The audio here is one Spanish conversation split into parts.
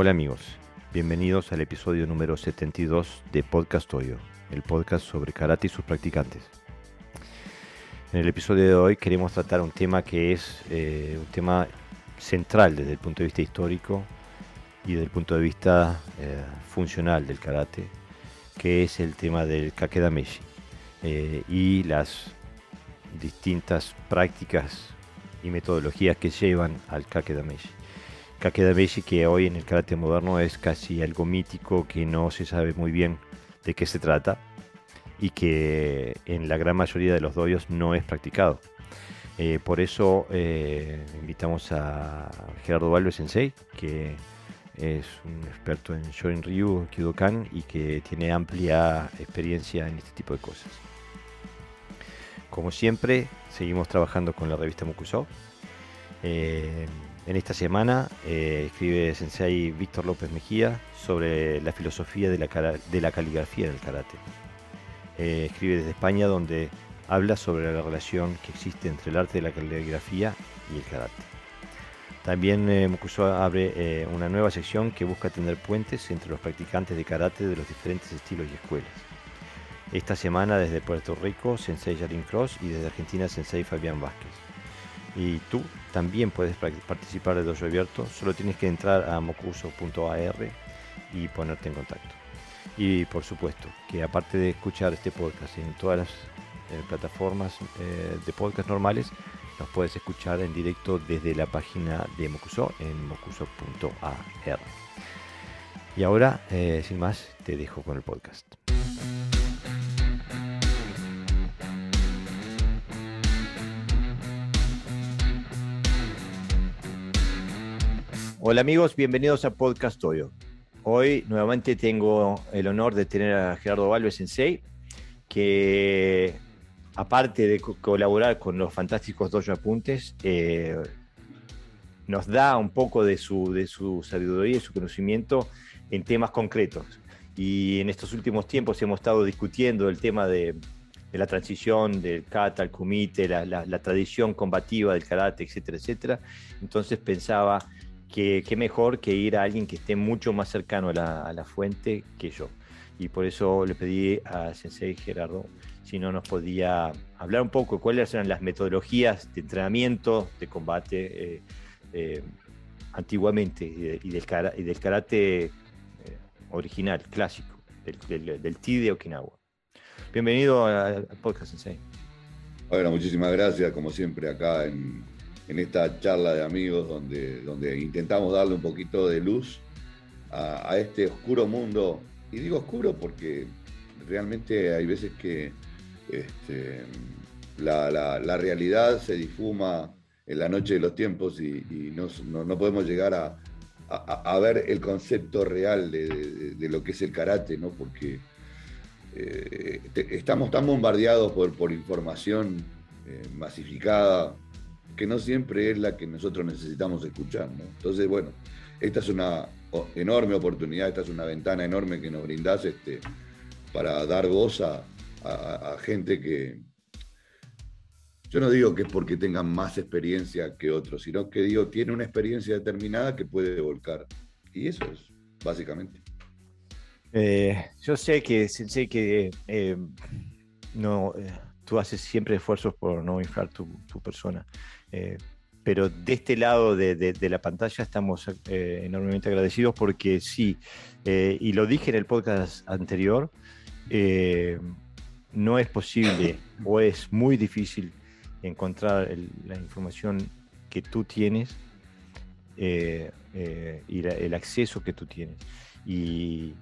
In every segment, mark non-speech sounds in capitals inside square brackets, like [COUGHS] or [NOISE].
Hola amigos, bienvenidos al episodio número 72 de Podcast Oyo, el podcast sobre karate y sus practicantes. En el episodio de hoy queremos tratar un tema que es eh, un tema central desde el punto de vista histórico y desde el punto de vista eh, funcional del karate, que es el tema del kakedameshi eh, y las distintas prácticas y metodologías que llevan al kakedameshi. Kakedameshi que hoy en el karate moderno es casi algo mítico que no se sabe muy bien de qué se trata y que en la gran mayoría de los doyos no es practicado. Eh, por eso eh, invitamos a Gerardo Valve Sensei, que es un experto en Shorin Ryu, Kyudokan y que tiene amplia experiencia en este tipo de cosas. Como siempre, seguimos trabajando con la revista Mukuso. Eh, en esta semana escribe Sensei Víctor López Mejía sobre la filosofía de la, de la caligrafía en el karate. escribe desde España donde habla sobre la relación que existe entre el arte de la caligrafía y el karate. También eh, abre eh, una nueva sección que busca tender puentes entre los practicantes de karate de los diferentes estilos y escuelas. Esta semana desde Puerto Rico, Sensei Jarin Cross y desde Argentina, Sensei Fabián Vázquez. Y tú también puedes participar de Dojo Abierto, solo tienes que entrar a mocuso.ar y ponerte en contacto. Y por supuesto, que aparte de escuchar este podcast en todas las plataformas eh, de podcast normales, nos puedes escuchar en directo desde la página de Mocuso en mocuso.ar. Y ahora, eh, sin más, te dejo con el podcast. Hola amigos, bienvenidos a Podcast Toyo. Hoy nuevamente tengo el honor de tener a Gerardo Valves Sensei, que aparte de colaborar con los fantásticos Dojo Apuntes, eh, nos da un poco de su, de su sabiduría y su conocimiento en temas concretos. Y en estos últimos tiempos hemos estado discutiendo el tema de, la transición del kata al kumite, la, tradición combativa del karate, etcétera, etcétera. Entonces pensaba que qué mejor que ir a alguien que esté mucho más cercano a la, a la fuente que yo. Y por eso le pedí a Sensei Gerardo si no nos podía hablar un poco de cuáles eran las metodologías de entrenamiento, de combate eh, eh, antiguamente y, del, karate eh, original, clásico, del, del, TI de Okinawa. Bienvenido al podcast, Sensei. Bueno, muchísimas gracias, como siempre, acá en, esta charla de amigos donde, donde intentamos darle un poquito de luz a, a este oscuro mundo. Y digo oscuro porque realmente hay veces que este, la, realidad se difuma en la noche de los tiempos y, no, podemos llegar a, ver el concepto real de, lo que es el karate, ¿no? porque eh, estamos tan bombardeados por, por información eh, masificada que no siempre es la que nosotros necesitamos escuchar. Entonces, bueno, esta es una enorme oportunidad, esta es una ventana enorme que nos brindás este, para dar voz a, gente que, yo no digo que es porque tengan más experiencia que otros, sino que digo, tiene una experiencia determinada que puede volcar. Y eso es, básicamente. Eh, yo sé que, sé que eh, no, eh, tú haces siempre esfuerzos por no inflar tu, persona, pero de este lado de, de la pantalla estamos enormemente agradecidos porque sí, y lo dije en el podcast anterior, no es posible [COUGHS] o es muy difícil encontrar la información que tú tienes eh, eh, y el acceso que tú tienes. Y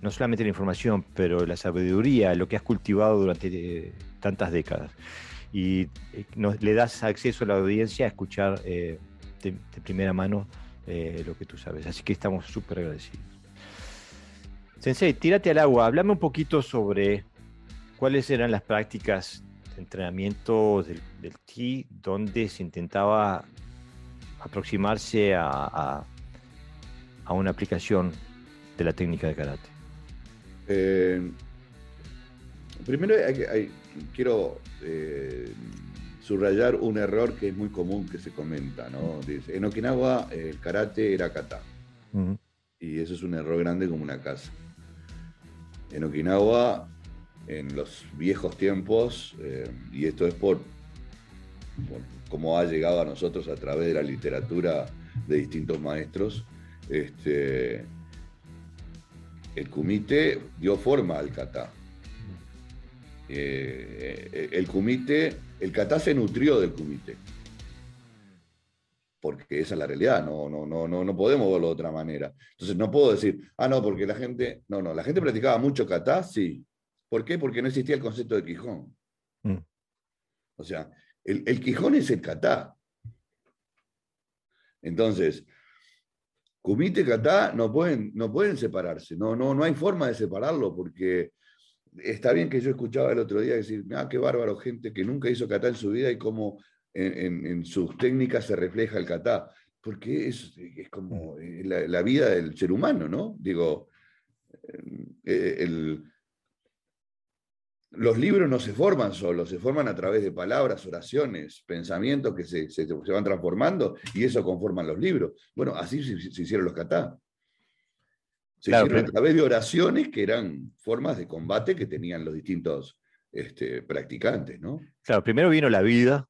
no solamente la información, pero la sabiduría, lo que has cultivado durante eh, tantas décadas. Y le das acceso a la audiencia a escuchar de, primera mano lo que tú sabes. Así que estamos súper agradecidos. Sensei, tírate al agua. Háblame un poquito sobre ¿Cuáles eran las prácticas de entrenamiento del, del donde se intentaba aproximarse a, una aplicación de la técnica de karate? Eh, primero quiero eh, subrayar un error que es muy común que se comenta. ¿no? en Okinawa el karate era kata. Y eso es un error grande como una casa. En Okinawa, en los viejos tiempos, eh, y esto es por, por cómo ha llegado a nosotros a través de la literatura de distintos maestros, este, el kumite dio forma al kata. Eh, el kumite, el kata se nutrió del kumite. Porque esa es la realidad, no, no, no, no, no podemos verlo de otra manera. Entonces no puedo decir, ah, no, porque la gente, no, no, la gente practicaba mucho kata, sí. ¿Por qué? Porque no existía el concepto de Quijón. Mm. O sea, el, el Quijón es el kata. Entonces, Kumite y Kata no pueden, no pueden separarse, no, no, no hay forma de separarlo, porque está bien que yo escuchaba el otro día decir, ah, qué bárbaro, gente que nunca hizo kata en su vida y cómo en, sus técnicas se refleja el kata, porque es, es como eh, la, vida del ser humano, ¿no? Digo, eh, el, los libros no se forman solos, se forman a través de palabras, oraciones, pensamientos que se, van transformando y eso conforman los libros. Bueno, así se, hicieron los catá. Se hicieron a través de oraciones que eran formas de combate que tenían los distintos este, practicantes, ¿no? Claro, primero vino la vida.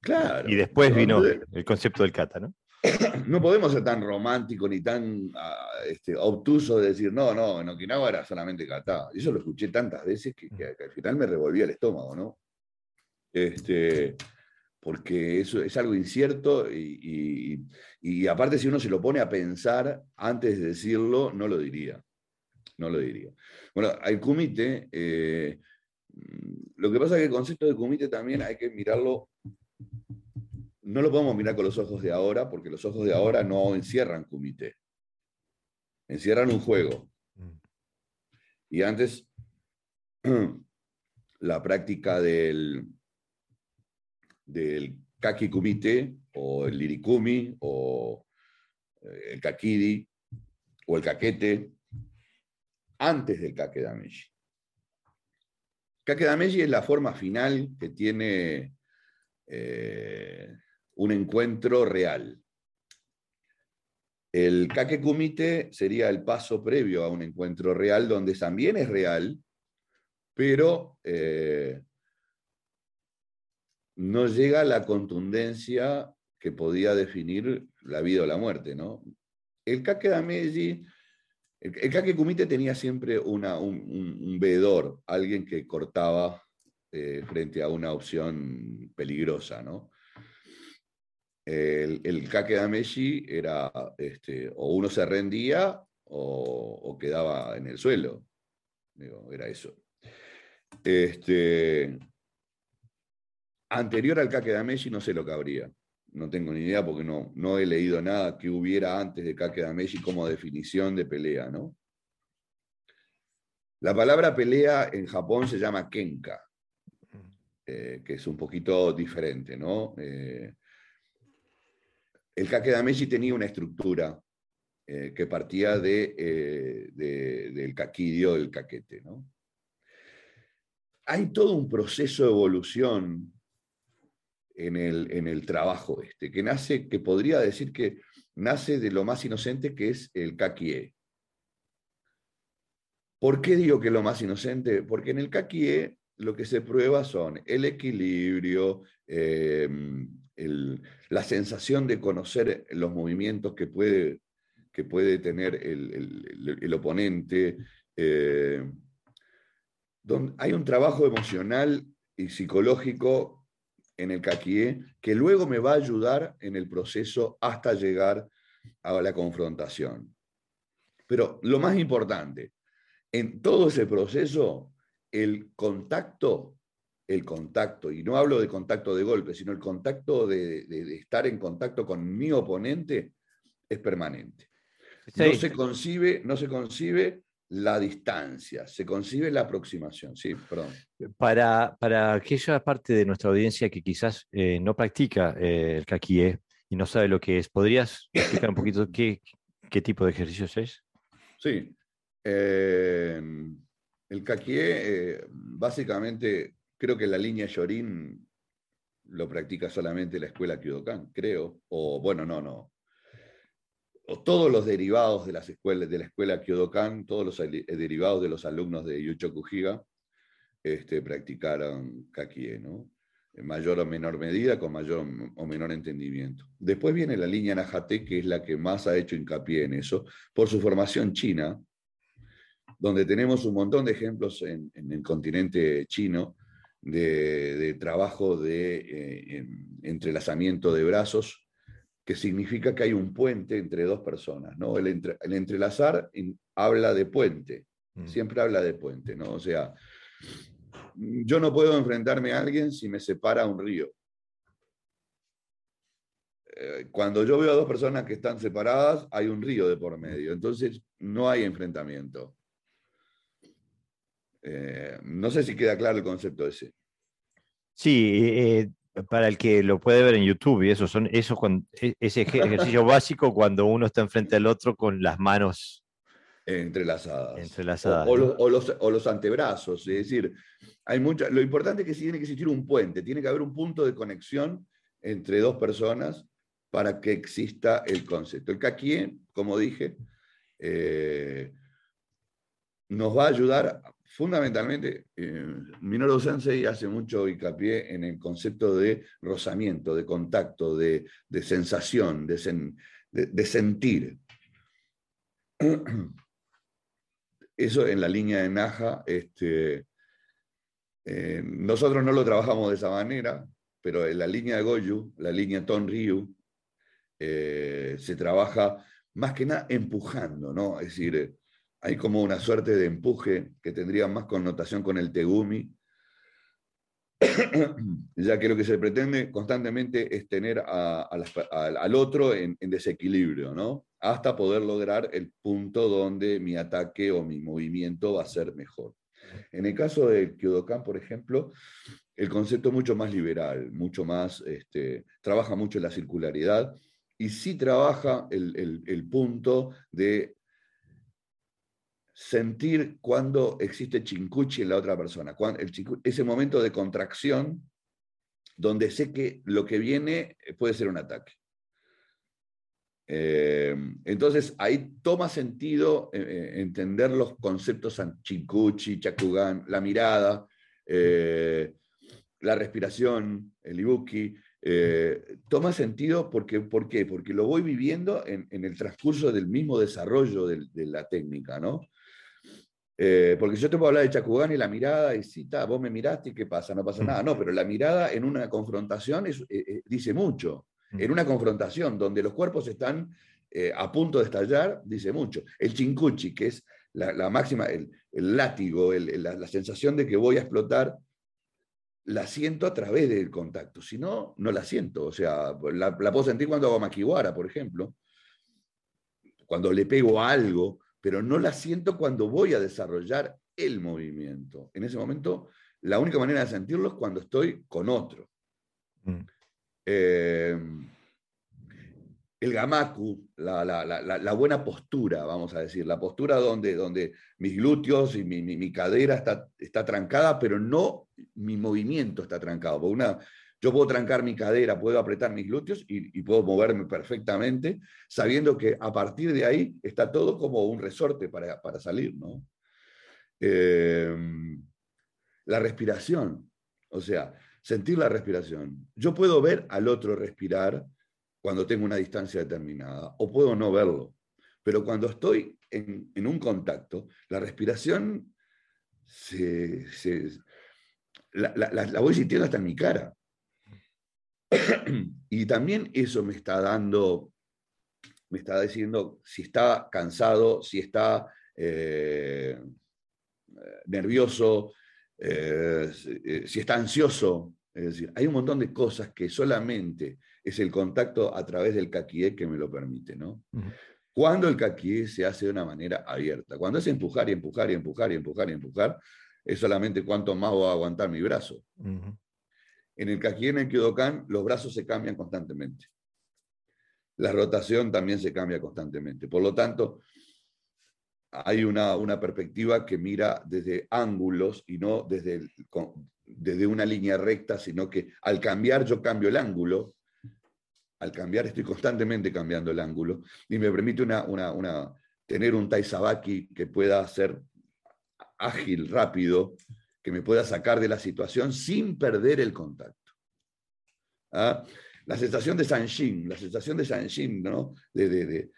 Claro. Y después vino el concepto del kata, ¿no? [COUGHS] no podemos ser tan románticos ni tan ah, este, obtusos de decir, no, no, en Okinawa era solamente kata. Eso lo escuché tantas veces que, al final me revolvía el estómago, ¿no? Este, porque eso es algo incierto y, aparte si uno se lo pone a pensar antes de decirlo, no lo diría. No lo diría. Bueno, el kumite, eh, lo que pasa es que el concepto de kumite también hay que mirarlo no lo podemos mirar con los ojos de ahora, porque los ojos de ahora no encierran kumite. Encierran un juego. Y antes, [CLEARS THROAT] la práctica del, del kaki kumite, o el lirikumi, o eh, el kakidi, o el kakete, antes del kakedameji. Kakedameji es la forma final que tiene eh, un encuentro real. El Kake Kumite sería el paso previo a un encuentro real, donde también es real, pero eh, no llega a la contundencia que podía definir la vida o la muerte. ¿no? El Kake Dameji, el, Kake Kumite tenía siempre una, un, veedor, alguien que cortaba eh, frente a una opción peligrosa. ¿no? el, el Kake era, este, o uno se rendía o, quedaba en el suelo. era eso. Este, anterior al Dameshi no sé lo que habría. No tengo ni idea porque no, no he leído nada que hubiera antes de Dameshi como definición de pelea, ¿no? La palabra pelea en Japón se llama kenka, eh, que es un poquito diferente, ¿no? Eh, el Kakedameshi tenía una estructura eh, que partía eh, del caquidio, del caquete. ¿no? Hay todo un proceso de evolución en el, en el, trabajo este, que nace, que podría decir que nace de lo más inocente que es el kakie. ¿Por qué digo que lo más inocente? Porque en el kakie lo que se prueba son el equilibrio, eh, la sensación de conocer los movimientos que puede, que puede tener el, oponente. Eh, hay un trabajo emocional y psicológico en el caquié que luego me va a ayudar en el proceso hasta llegar a la confrontación. Pero lo más importante, en todo ese proceso, el contacto el contacto, y no hablo de contacto de golpe, sino el contacto de, estar en contacto con mi oponente es permanente. No se concibe, no se concibe la distancia, se concibe la aproximación. Sí, perdón. Para, para aquella parte de nuestra audiencia que quizás eh, no practica eh, el kakie y no sabe lo que es, ¿podrías explicar un poquito qué, qué tipo de ejercicios es? Sí. Eh, el kakie básicamente Creo que la línea Yorin lo practica solamente la escuela Kyudokan, creo. O bueno, no, no. Todos los derivados de las escuelas, de la escuela Kyodokan, todos los derivados de los alumnos de Yuchoku Higa, este, practicaron kakie. En mayor o menor medida, con mayor o menor entendimiento. Después viene la línea Najate, que es la que más ha hecho hincapié en eso, por su formación china, donde tenemos un montón de ejemplos en, el continente chino de, trabajo de eh, entrelazamiento de brazos, que significa que hay un puente entre dos personas. ¿no? El, entrelazar habla de puente, mm. siempre habla de puente, ¿no? O sea, yo no puedo enfrentarme a alguien si me separa un río. Eh, cuando yo veo a dos personas que están separadas, hay un río de por medio, entonces no hay enfrentamiento. Eh, no sé si queda claro el concepto ese. Sí, eh, para el que lo puede ver en YouTube, y eso son eso e, ese ejercicio básico cuando uno está enfrente al otro con las manos entrelazadas. entrelazadas o, los, o, los, antebrazos. Es decir, hay mucha, lo importante es que tiene que existir un puente, tiene que haber un punto de conexión entre dos personas para que exista el concepto. El kakie, como dije, eh, nos va a ayudar fundamentalmente, eh, Minoru Sensei hace mucho hincapié en el concepto de rozamiento, de contacto, de, sensación, de, sentir. [CLEARS THROAT] Eso en la línea de Naja, este, eh, nosotros no lo trabajamos de esa manera, pero en la línea de Goju, la línea Ton Ryu, eh, se trabaja más que nada empujando, ¿no? Es decir, hay como una suerte de empuje que tendría más connotación con el tegumi, [COUGHS] ya que lo que se pretende constantemente es tener al otro en, desequilibrio, ¿no? hasta poder lograr el punto donde mi ataque o mi movimiento va a ser mejor. En el caso del Kyodokan, por ejemplo, el concepto es mucho más liberal, mucho más, este, trabaja mucho la circularidad y sí trabaja el punto de sentir cuando existe chincuchi en la otra persona, ese momento de contracción donde sé que lo que viene puede ser un ataque. Eh, entonces ahí toma sentido eh, eh, entender los conceptos chincuchi, chakugan, la mirada, la respiración, el ibuki, toma sentido porque, ¿por qué? Porque lo voy viviendo en, el transcurso del mismo desarrollo de, de la técnica, ¿no? Eh, porque yo te puedo hablar de Chacugán y la mirada, y si vos me miraste y qué pasa, no pasa mm. nada. No, pero la mirada en una confrontación eh, eh, dice mucho. Mm. En una confrontación donde los cuerpos están a punto de estallar, dice mucho. El chincuchi, que es la, máxima, el, látigo, la, sensación de que voy a explotar, la siento a través del contacto. Si no, no la siento. O sea, la, puedo sentir cuando hago maquiwara, por ejemplo. Cuando le pego algo, pero no la siento cuando voy a desarrollar el movimiento. En ese momento, la única manera de sentirlo es cuando estoy con otro. Mm. Eh, el gamaku, la, buena postura, vamos a decir, la postura donde, donde mis glúteos y mi, cadera está, está, trancada, pero no mi movimiento está trancado. Una, yo puedo trancar mi cadera, puedo apretar mis glúteos y, puedo moverme perfectamente, sabiendo que a partir de ahí está todo como un resorte para, salir. ¿no? Em, la respiración, o sea, sentir la respiración. Yo puedo ver al otro respirar cuando tengo una distancia determinada, o puedo no verlo, pero cuando estoy en, un contacto, la respiración la, la voy sintiendo hasta en mi cara. [CLEARS THROAT] y también eso me está dando, me está diciendo si está cansado, si está eh, nervioso, eh, si está ansioso. Es decir, hay un montón de cosas que solamente es el contacto a través del caquié que me lo permite, ¿no? Cuando el caquié se hace de una manera abierta, cuando es empujar y empujar y empujar y empujar y empujar, es solamente cuánto más voy a aguantar mi brazo. En el Kaki en Kyodokan, los brazos se cambian constantemente. La rotación también se cambia constantemente. Por lo tanto, hay una, una perspectiva que mira desde ángulos y no desde, desde una línea recta, sino que al cambiar yo cambio el ángulo, al cambiar, estoy constantemente cambiando el ángulo y me permite una, una, tener un taizabaki que pueda ser ágil, rápido, que me pueda sacar de la situación sin perder el contacto. ¿Ah? La sensación de Sanshin, la sensación de Sanshin, ¿no? De, de,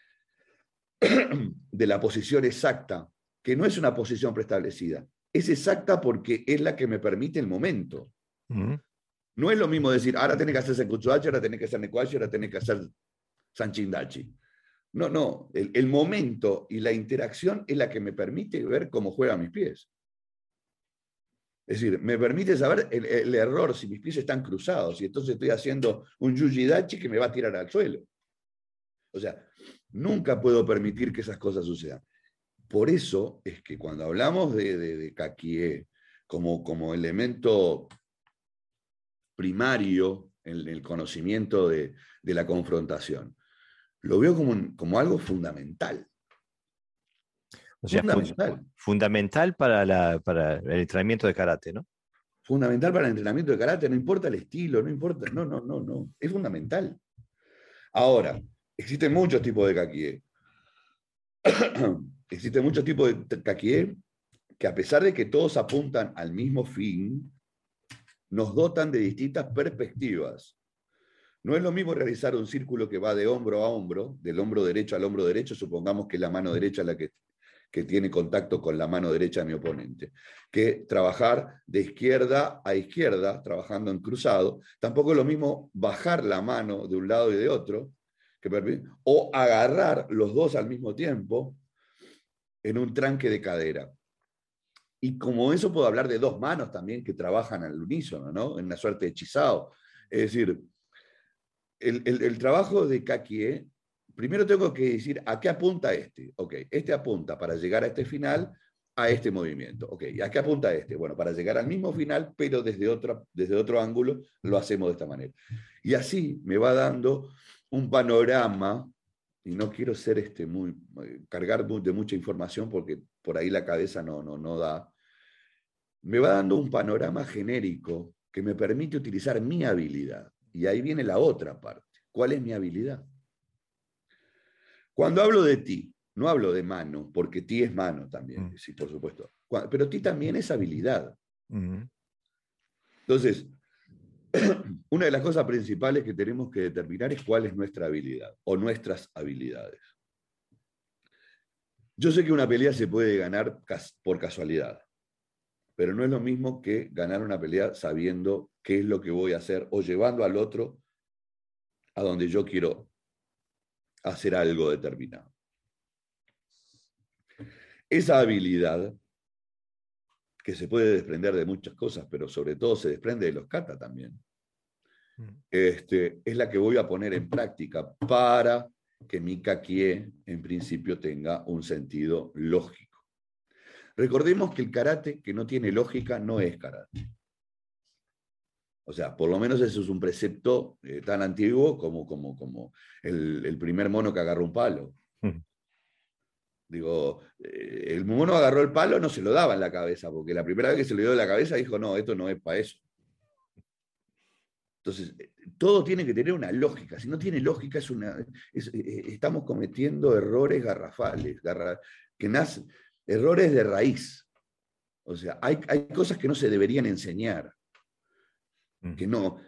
[CLEARS THROAT] de, la posición exacta, que no es una posición preestablecida, es exacta porque es la que me permite el momento. No es lo mismo decir, ahora tenés que hacer Senkutsudachi, ahora tenés que hacer Nekwashi, ahora tenés que hacer Sanchindachi. No, no, el, momento y la interacción es la que me permite ver cómo juegan mis pies. Es decir, me permite saber el, error si mis pies están cruzados y entonces estoy haciendo un yujidachi que me va a tirar al suelo. O sea, nunca puedo permitir que esas cosas sucedan. Por eso es que cuando hablamos de, de, kakie como, como elemento primario en el conocimiento de, la confrontación, lo veo como, como algo fundamental. O sea, fundamental, fundamental para, para, el entrenamiento de karate, ¿no? Fundamental para el entrenamiento de karate, no importa el estilo, no importa, no, no, no, no, es fundamental. Ahora, existen muchos tipos de kakie. [COUGHS] existen muchos tipos de kakie que a pesar de que todos apuntan al mismo fin, nos dotan de distintas perspectivas. No es lo mismo realizar un círculo que va de hombro a hombro, del hombro derecho al hombro derecho, supongamos que la mano derecha es la que, que tiene contacto con la mano derecha de mi oponente, que trabajar de izquierda a izquierda, trabajando en cruzado. Tampoco es lo mismo bajar la mano de un lado y de otro, que, o agarrar los dos al mismo tiempo en un tranque de cadera. Y como eso puedo hablar de dos manos también que trabajan al unísono, ¿no? En una suerte de hechizado. Es decir, el, trabajo de Kakie, primero tengo que decir a qué apunta este. Ok, este apunta para llegar a este final a este movimiento. Ok, ¿a qué apunta este? Bueno, para llegar al mismo final, pero desde, otra, desde otro ángulo, lo hacemos de esta manera. Y así me va dando un panorama, y no quiero ser este muy, cargar de mucha información porque por ahí la cabeza no, no, no da, me va dando un panorama genérico que me permite utilizar mi habilidad. Y ahí viene la otra parte. ¿Cuál es mi habilidad? Cuando hablo de ti, no hablo de mano, porque ti es mano también, mm. sí, por supuesto. Pero ti también es habilidad. Entonces, [CLEARS THROAT] una de las cosas principales que tenemos que determinar es cuál es nuestra habilidad o nuestras habilidades. Yo sé que una pelea se puede ganar por casualidad pero no es lo mismo que ganar una pelea sabiendo qué es lo que voy a hacer o llevando al otro a donde yo quiero hacer algo determinado. Esa habilidad, que se puede desprender de muchas cosas, pero sobre todo se desprende de los kata también, mm. este, es la que voy a poner en práctica para que mi kakie en principio tenga un sentido lógico. Recordemos que el karate que no tiene lógica no es karate. O sea, por lo menos eso es un precepto eh, tan antiguo como, como, como el, primer mono que agarró un palo. Digo, eh, el mono agarró el palo, no se lo daba en la cabeza, porque la primera vez que se lo dio en la cabeza dijo, no, esto no es para eso. Entonces, eh, todo tiene que tener una lógica. Si no tiene lógica, es una, estamos cometiendo errores garrafales, que nacen, errores de raíz. O sea, hay, cosas que no se deberían enseñar. Que no.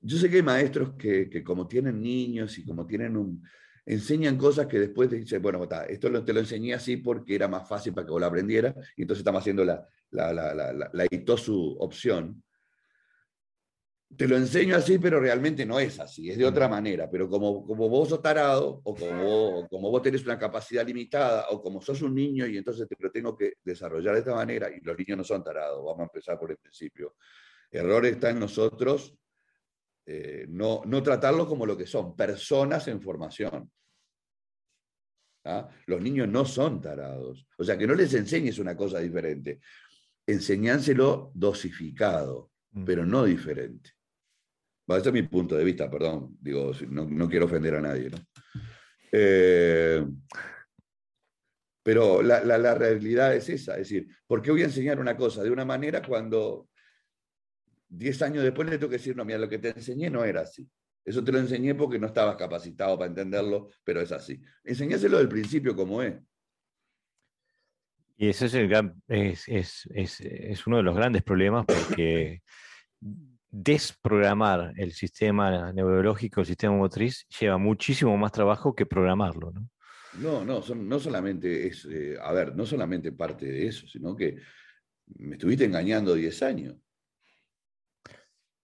Yo sé que hay maestros que, como tienen niños y como tienen un... enseñan cosas que después te dicen, bueno, esto te lo enseñé así porque era más fácil para que vos lo aprendieras, y entonces estamos haciendo la, la, la, la, la ITOSU opción te lo enseño así, pero realmente no es así, es de otra manera. Pero como, como vos sos tarado, o como, como vos tenés una capacidad limitada, o como sos un niño y entonces te lo tengo que desarrollar de esta manera, y los niños no son tarados, vamos a empezar por el principio. Error está en nosotros eh, no, no tratarlos como lo que son, personas en formación. ¿Ah? Los niños no son tarados. O sea, que no les enseñes una cosa diferente. Enseñánselo dosificado, mm. pero no diferente. Bueno, ese es mi punto de vista, perdón. Digo, no, quiero ofender a nadie. ¿no? Eh, pero la, realidad es esa. Es decir, ¿por qué voy a enseñar una cosa de una manera cuando 10 años después le tengo que decir, no, mira, lo que te enseñé no era así? Eso te lo enseñé porque no estabas capacitado para entenderlo, pero es así. Enseñáselo del principio como es. Y ese es, el gran, es, es, es, uno de los grandes problemas porque desprogramar el sistema neurológico, el sistema motriz, lleva muchísimo más trabajo que programarlo. ¿no? No, no, no solamente es, eh, a ver, no solamente parte de eso, sino que me estuviste engañando 10 años.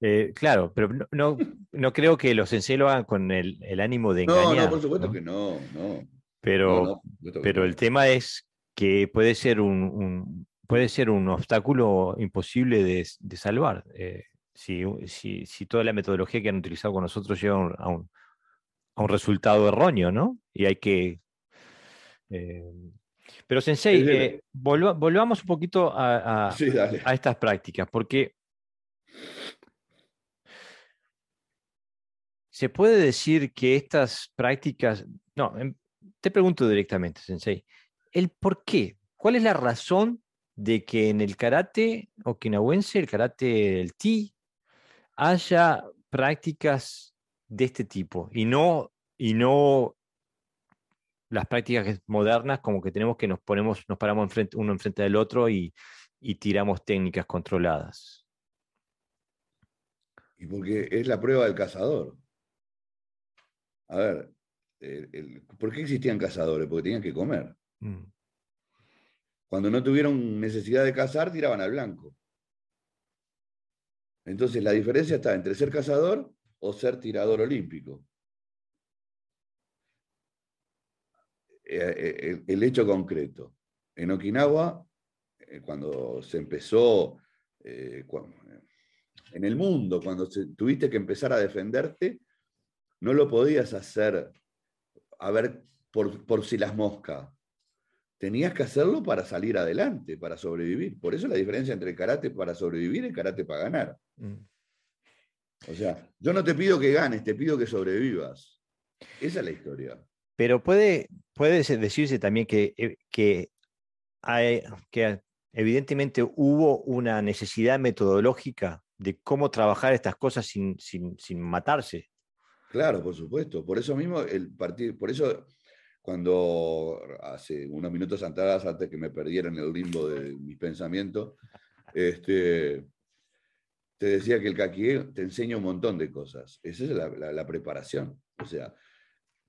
Eh, claro, pero no, no, creo que los sensei lo hagan con el, ánimo de engañar. No, no, por supuesto que no, no. Pero, pero el tema es que puede ser un, puede ser un obstáculo imposible de, salvar. Eh, si, si, toda la metodología que han utilizado con nosotros lleva a un, a un resultado erróneo, ¿no? Y hay que eh, pero Sensei, eh, volvamos un poquito a, estas prácticas, porque se puede decir que estas prácticas, no, em, te pregunto directamente, Sensei, el por qué, cuál es la razón de que en el karate okinawense, el karate del ti, haya prácticas de este tipo y no, y no las prácticas modernas como que tenemos que nos ponemos, nos paramos uno enfrente del otro y, tiramos técnicas controladas. Y porque es la prueba del cazador. A ver, ¿por qué existían cazadores? Porque tenían que comer. Mm. Cuando no tuvieron necesidad de cazar, tiraban al blanco. Entonces la diferencia está entre ser cazador o ser tirador olímpico. Eh, eh, el hecho concreto. En Okinawa, eh, cuando se empezó, en el mundo, cuando tuviste que empezar a defenderte, no lo podías hacer a ver por, si las moscas. Tenías que hacerlo para salir adelante, para sobrevivir. Por eso la diferencia entre karate para sobrevivir y karate para ganar. Mm. O sea, yo no te pido que ganes, te pido que sobrevivas. Esa es la historia. Pero puede, puede decirse también que, eh, que, hay, que evidentemente hubo una necesidad metodológica de cómo trabajar estas cosas sin, sin, matarse. Claro, por supuesto. Por eso mismo el partido, por eso cuando hace unos minutos atrás, antes que me perdiera en el limbo de mis pensamientos, este, te decía que el caquié te enseña un montón de cosas. Esa es la, preparación. O sea,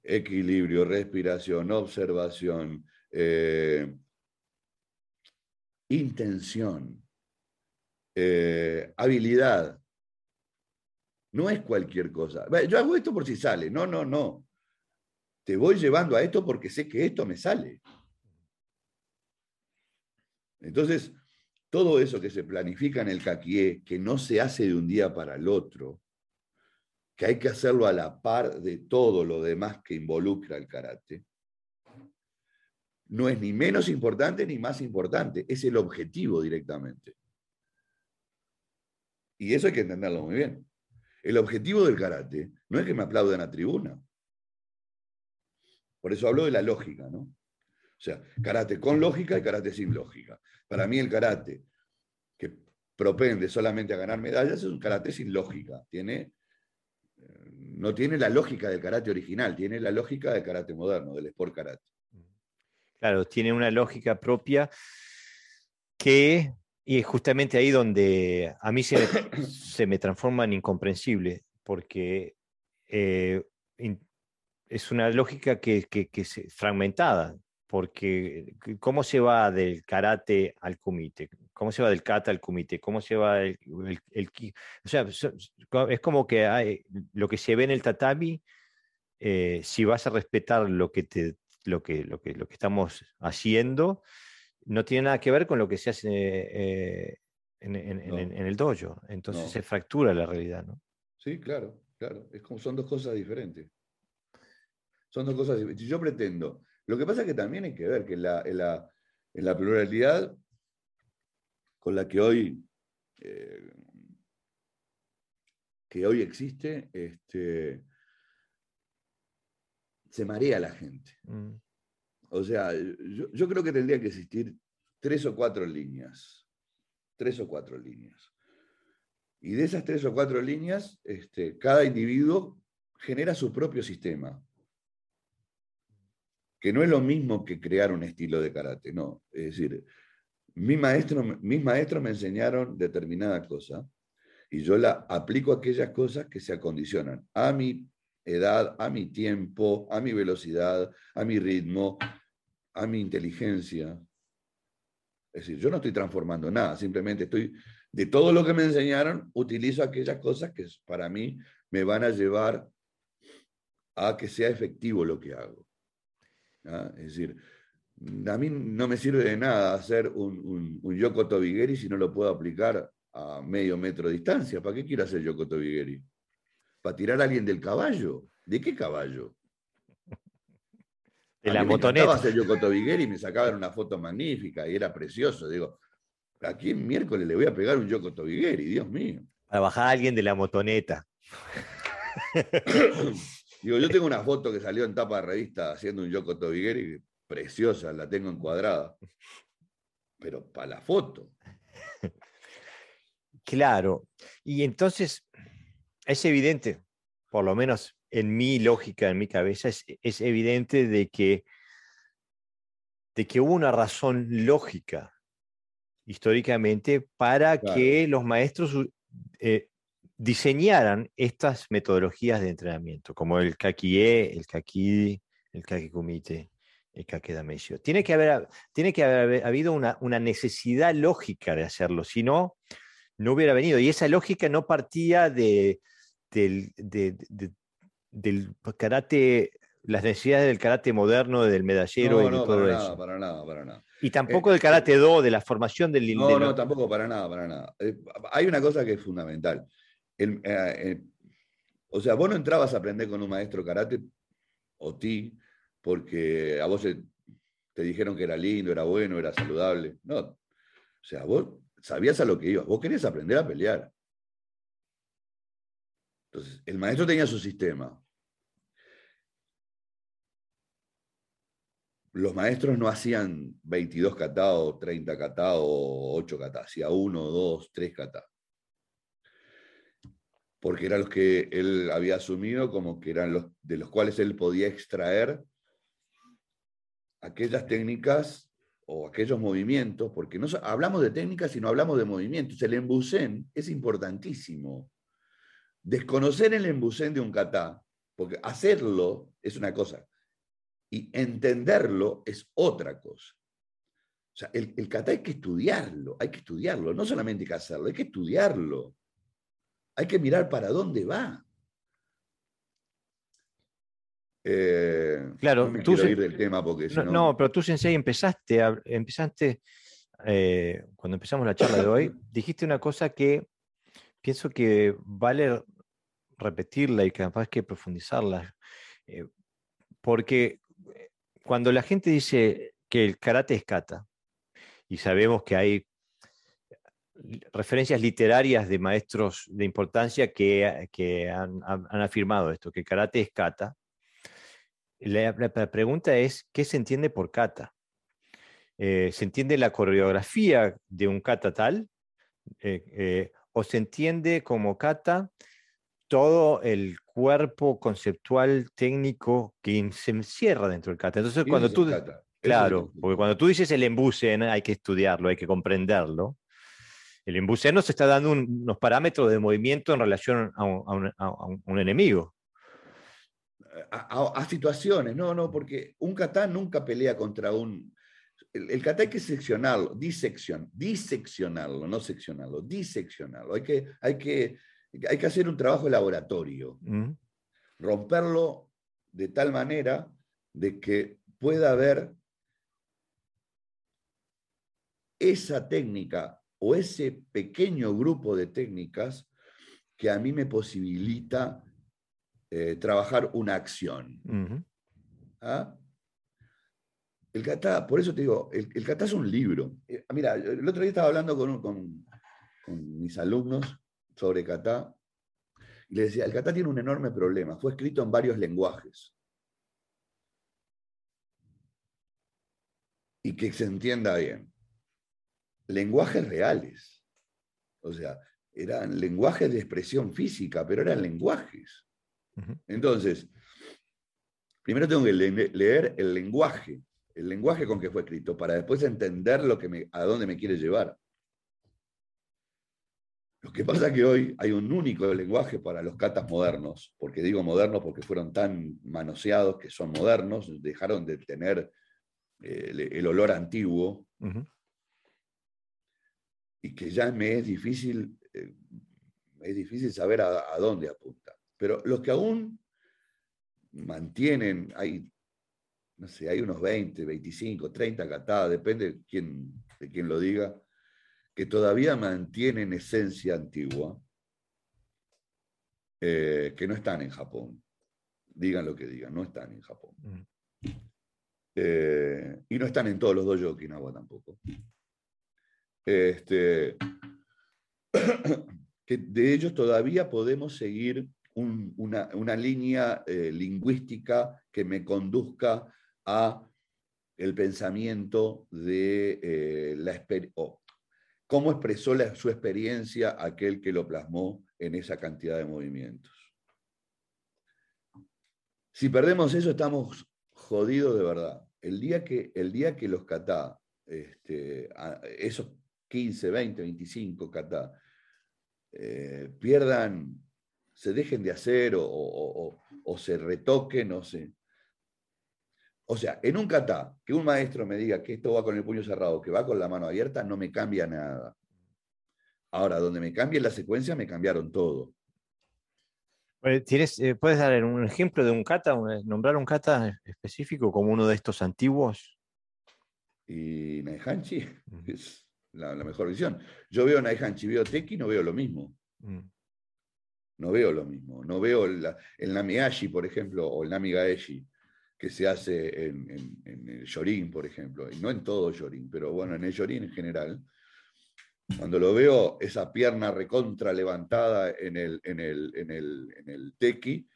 equilibrio, respiración, observación, eh, intención, eh, habilidad. No es cualquier cosa. Yo hago esto por si sale. No, no, no. Te voy llevando a esto porque sé que esto me sale. Entonces, todo eso que se planifica en el caquié, que no se hace de un día para el otro, que hay que hacerlo a la par de todo lo demás que involucra el karate, no es ni menos importante ni más importante, es el objetivo directamente. Y eso hay que entenderlo muy bien. El objetivo del karate no es que me aplaudan a tribuna. Por eso hablo de la lógica, ¿no? O sea, karate con lógica y karate sin lógica. Para mí el karate que propende solamente a ganar medallas es un karate sin lógica. Tiene no tiene la lógica del karate original, tiene la lógica del karate moderno, del sport karate. Claro, tiene una lógica propia que, y es justamente ahí donde a mí se me, se me transforma en incomprensible, porque eh, es una lógica que, que, que es fragmentada, porque ¿cómo se va del karate al kumite? ¿Cómo se va del kata al kumite? ¿Cómo se va el, el, O sea, es como que hay, lo que se ve en el tatami, eh, si vas a respetar lo que, te, lo, que, lo, que, lo que estamos haciendo, no tiene nada que ver con lo que se hace eh, en, el dojo. Entonces se fractura la realidad, ¿no? Sí, claro, claro. Es como, son dos cosas diferentes. Son dos cosas diferentes. Yo pretendo lo que pasa es que también hay que ver que en la, pluralidad con la que hoy, eh, que hoy existe, este, se marea la gente. Mm. O sea, yo, creo que tendría que existir tres o cuatro líneas. Tres o cuatro líneas. Y de esas tres o cuatro líneas, este, cada individuo genera su propio sistema, que no es lo mismo que crear un estilo de karate, no. Es decir, mis maestros, mis maestros me enseñaron determinada cosa y yo la aplico a aquellas cosas que se acondicionan a mi edad, a mi tiempo, a mi velocidad, a mi ritmo, a mi inteligencia. Es decir, yo no estoy transformando nada, simplemente estoy, de todo lo que me enseñaron, utilizo aquellas cosas que para mí me van a llevar a que sea efectivo lo que hago. Es decir, a mí no me sirve de nada hacer un, un, Yoko Tobigeri si no lo puedo aplicar a medio metro de distancia. ¿Para qué quiero hacer Yoko Tobigeri? ¿Para tirar a alguien del caballo? ¿De qué caballo? De la motoneta. hacer Yoko Tobigeri y me sacaban una foto magnífica y era precioso. Digo, aquí en miércoles le voy a pegar un Yoko Tobigeri, Dios mío. Para bajar a alguien de la motoneta. [COUGHS] Digo, yo tengo una foto que salió en tapa de revista haciendo un Yoko Tobigeri preciosa, la tengo encuadrada. Pero para la foto. Claro. Y entonces es evidente, por lo menos en mi lógica, en mi cabeza, es, evidente de que, de que hubo una razón lógica históricamente para que los maestros eh, diseñaran estas metodologías de entrenamiento, como el Kakie, el Kaki, el Kakikumite, el Kakedamesio. Tiene que haber, tiene que haber habido una, una, necesidad lógica de hacerlo, si no, no hubiera venido. Y esa lógica no partía de, del karate, las necesidades del karate moderno, del medallero y de todo para eso. Nada, para nada, para nada. Y tampoco del karate do, de la formación del... No, no, tampoco para nada, para nada. Eh, hay una cosa que es fundamental. Eh, eh, o sea, vos no entrabas a aprender con un maestro karate o ti porque a vos te dijeron que era lindo, era bueno, era saludable. No. O sea, vos sabías a lo que ibas. Vos querías aprender a pelear. Entonces, el maestro tenía su sistema. Los maestros no hacían 22 kata 30 kata o 8 kata, hacía 1, 2, 3 kata porque eran los que él había asumido como que eran los de los cuales él podía extraer aquellas técnicas o aquellos movimientos, porque no hablamos de técnicas, sino hablamos de movimientos. El embusén es importantísimo. Desconocer el embusén de un kata, porque hacerlo es una cosa, y entenderlo es otra cosa. O sea, el, el kata hay que estudiarlo, hay que estudiarlo, no solamente hay que hacerlo, hay que estudiarlo. Hay que mirar para dónde va. Eh, claro, no tú ir del tema porque no, no, pero tú, Sensei, empezaste, empezaste eh, cuando empezamos la charla de hoy, [COUGHS] dijiste una cosa que pienso que vale repetirla y capaz que profundizarla. Eh, porque cuando la gente dice que el karate es kata, y sabemos que hay referencias literarias de maestros de importancia que, han, afirmado esto, que karate es kata. La, pregunta es, ¿qué se entiende por kata? Eh, ¿Se entiende la coreografía de un kata tal? Eh, eh, ¿O se entiende como kata todo el cuerpo conceptual técnico que se encierra dentro del kata? Entonces, cuando tú... Claro, porque cuando tú dices el embuse, hay que estudiarlo, hay que comprenderlo. El embuceno se está dando unos parámetros de movimiento en relación a un, enemigo. A, situaciones, no, no, porque un kata nunca pelea contra un... El, el kata hay que seccionarlo, disección, diseccionarlo, no seccionarlo, diseccionarlo. Hay que, hay que, hay que hacer un trabajo de laboratorio. Mm. Romperlo de tal manera de que pueda haber esa técnica o ese pequeño grupo de técnicas que a mí me posibilita eh, trabajar una acción. ¿Ah? El kata, por eso te digo, el, el kata es un libro. Eh, mira, el otro día estaba hablando con, con, mis alumnos sobre kata y les decía, el kata tiene un enorme problema, fue escrito en varios lenguajes. Y que se entienda bien lenguajes reales. O sea, eran lenguajes de expresión física, pero eran lenguajes. Entonces, primero tengo que leer el lenguaje, el lenguaje con que fue escrito, para después entender lo que me, a dónde me quiere llevar. Lo que pasa es que hoy hay un único lenguaje para los catas modernos, porque digo modernos porque fueron tan manoseados que son modernos, dejaron de tener eh, el, olor antiguo, y que ya me es difícil, eh, es difícil saber a, dónde apunta. Pero los que aún mantienen, hay, no sé, hay unos 20, 25, 30 catadas, depende de quién, de quién lo diga, que todavía mantienen esencia antigua, eh, que no están en Japón. Digan lo que digan, no están en Japón. Mm. Eh, y no están en todos los dojos de Okinawa tampoco. Este, [COUGHS] que de ellos todavía podemos seguir una, línea eh, lingüística que me conduzca a el pensamiento de la experiencia, cómo expresó su experiencia aquel que lo plasmó en esa cantidad de movimientos. Si perdemos eso, estamos jodidos de verdad. El día que, el día que los catá, este, esos 15, 20, 25 catá, eh, pierdan, se dejen de hacer o, o se retoquen, no sé, o sea, en un kata, que un maestro me diga que esto va con el puño cerrado, que va con la mano abierta, no me cambia nada. Ahora, donde me cambie la secuencia, me cambiaron todo. ¿Tienes, eh, ¿Puedes dar un ejemplo de un kata, nombrar un kata específico como uno de estos antiguos? Y Naihanchi es la, mejor visión. Yo veo Naihanchi, veo Teki, no veo lo mismo. Mm. No veo lo mismo. No veo el Nami por ejemplo, o el Nami Gaeshi que se hace en, el Yorin, por ejemplo, y no en todo Yorin, pero bueno, en el Yorin en general, cuando lo veo esa pierna recontra levantada en el, en el, en el, en tequi,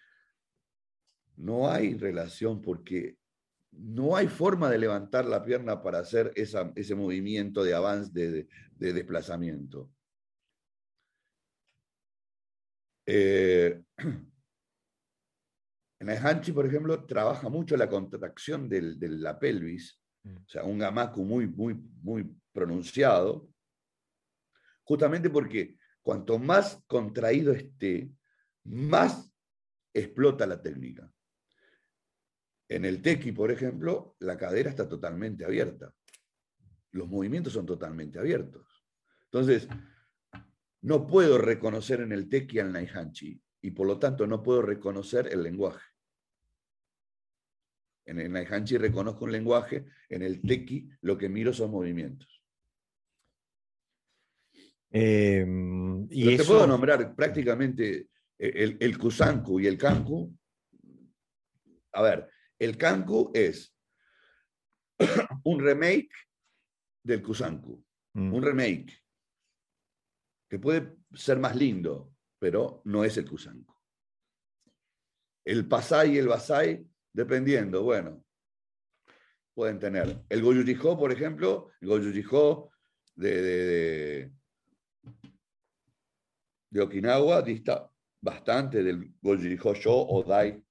no hay relación porque no hay forma de levantar la pierna para hacer ese movimiento de avance, de, de desplazamiento. Eh, [CLEARS THROAT] En el Hanchi, por ejemplo, trabaja mucho la contracción de la pelvis, mm. o sea, un gamaku muy, muy, muy pronunciado, justamente porque cuanto más contraído esté, más explota la técnica. En el teki, por ejemplo, la cadera está totalmente abierta. Los movimientos son totalmente abiertos. Entonces, no puedo reconocer en el teki al naihanchi y por lo tanto no puedo reconocer el lenguaje. En el Naihanchi reconozco un lenguaje, en el Teki lo que miro son movimientos. Em, y te puedo nombrar prácticamente el, el Kusanku y el Kanku. A ver, el Kanku es [COUGHS] un remake del Kusanku, mm. un remake que puede ser más lindo, pero no es el Kusanku. El Pasai y el Basai, dependiendo, bueno, pueden tener. El Goyujijo, por ejemplo, el Goyujijo de, de, Okinawa dista bastante del Goyujijo Sho o Dai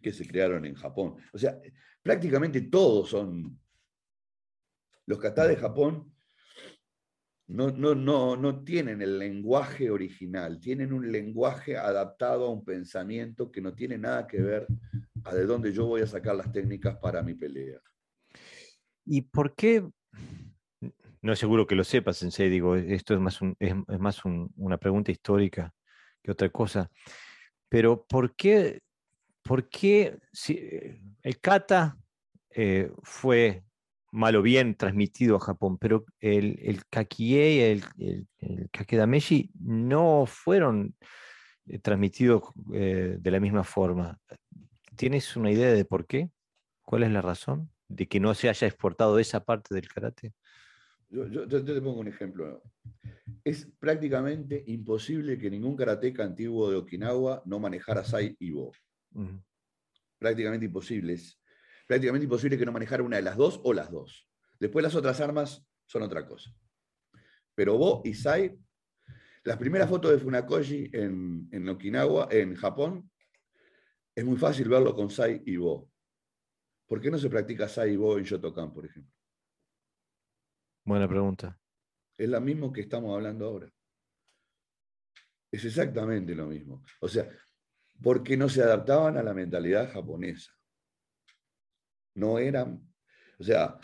que se crearon en Japón. O sea, prácticamente todos son. Los kata de Japón no, no, no, no tienen el lenguaje original, tienen un lenguaje adaptado a un pensamiento que no tiene nada que ver a de dónde yo voy a sacar las técnicas para mi pelea. ¿Y por qué? No es seguro que lo sepas, Sensei, digo, esto es más, es, más una pregunta histórica que otra cosa, pero ¿por qué, por qué si, el kata eh, fue mal o bien transmitido a Japón, pero el, el kakie y el, el, kakedameshi no fueron eh, transmitidos eh, de la misma forma. ¿Tienes una idea de por qué? ¿Cuál es la razón de que no se haya exportado esa parte del karate? Yo, te pongo un ejemplo. Es prácticamente imposible que ningún karateca antiguo de Okinawa no manejara Sai y Bo. Prácticamente imposible. Es, prácticamente imposible que no manejara una de las dos o las dos. Después las otras armas son otra cosa. Pero Bo y Sai, las primeras fotos de Funakoshi en, Okinawa, en Japón, es muy fácil verlo con Sai y Bo. ¿Por qué no se practica Sai y Bo en Shotokan, por ejemplo? Buena pregunta. Es lo mismo que estamos hablando ahora. Es exactamente lo mismo. O sea, porque no se adaptaban a la mentalidad japonesa. No eran, o sea,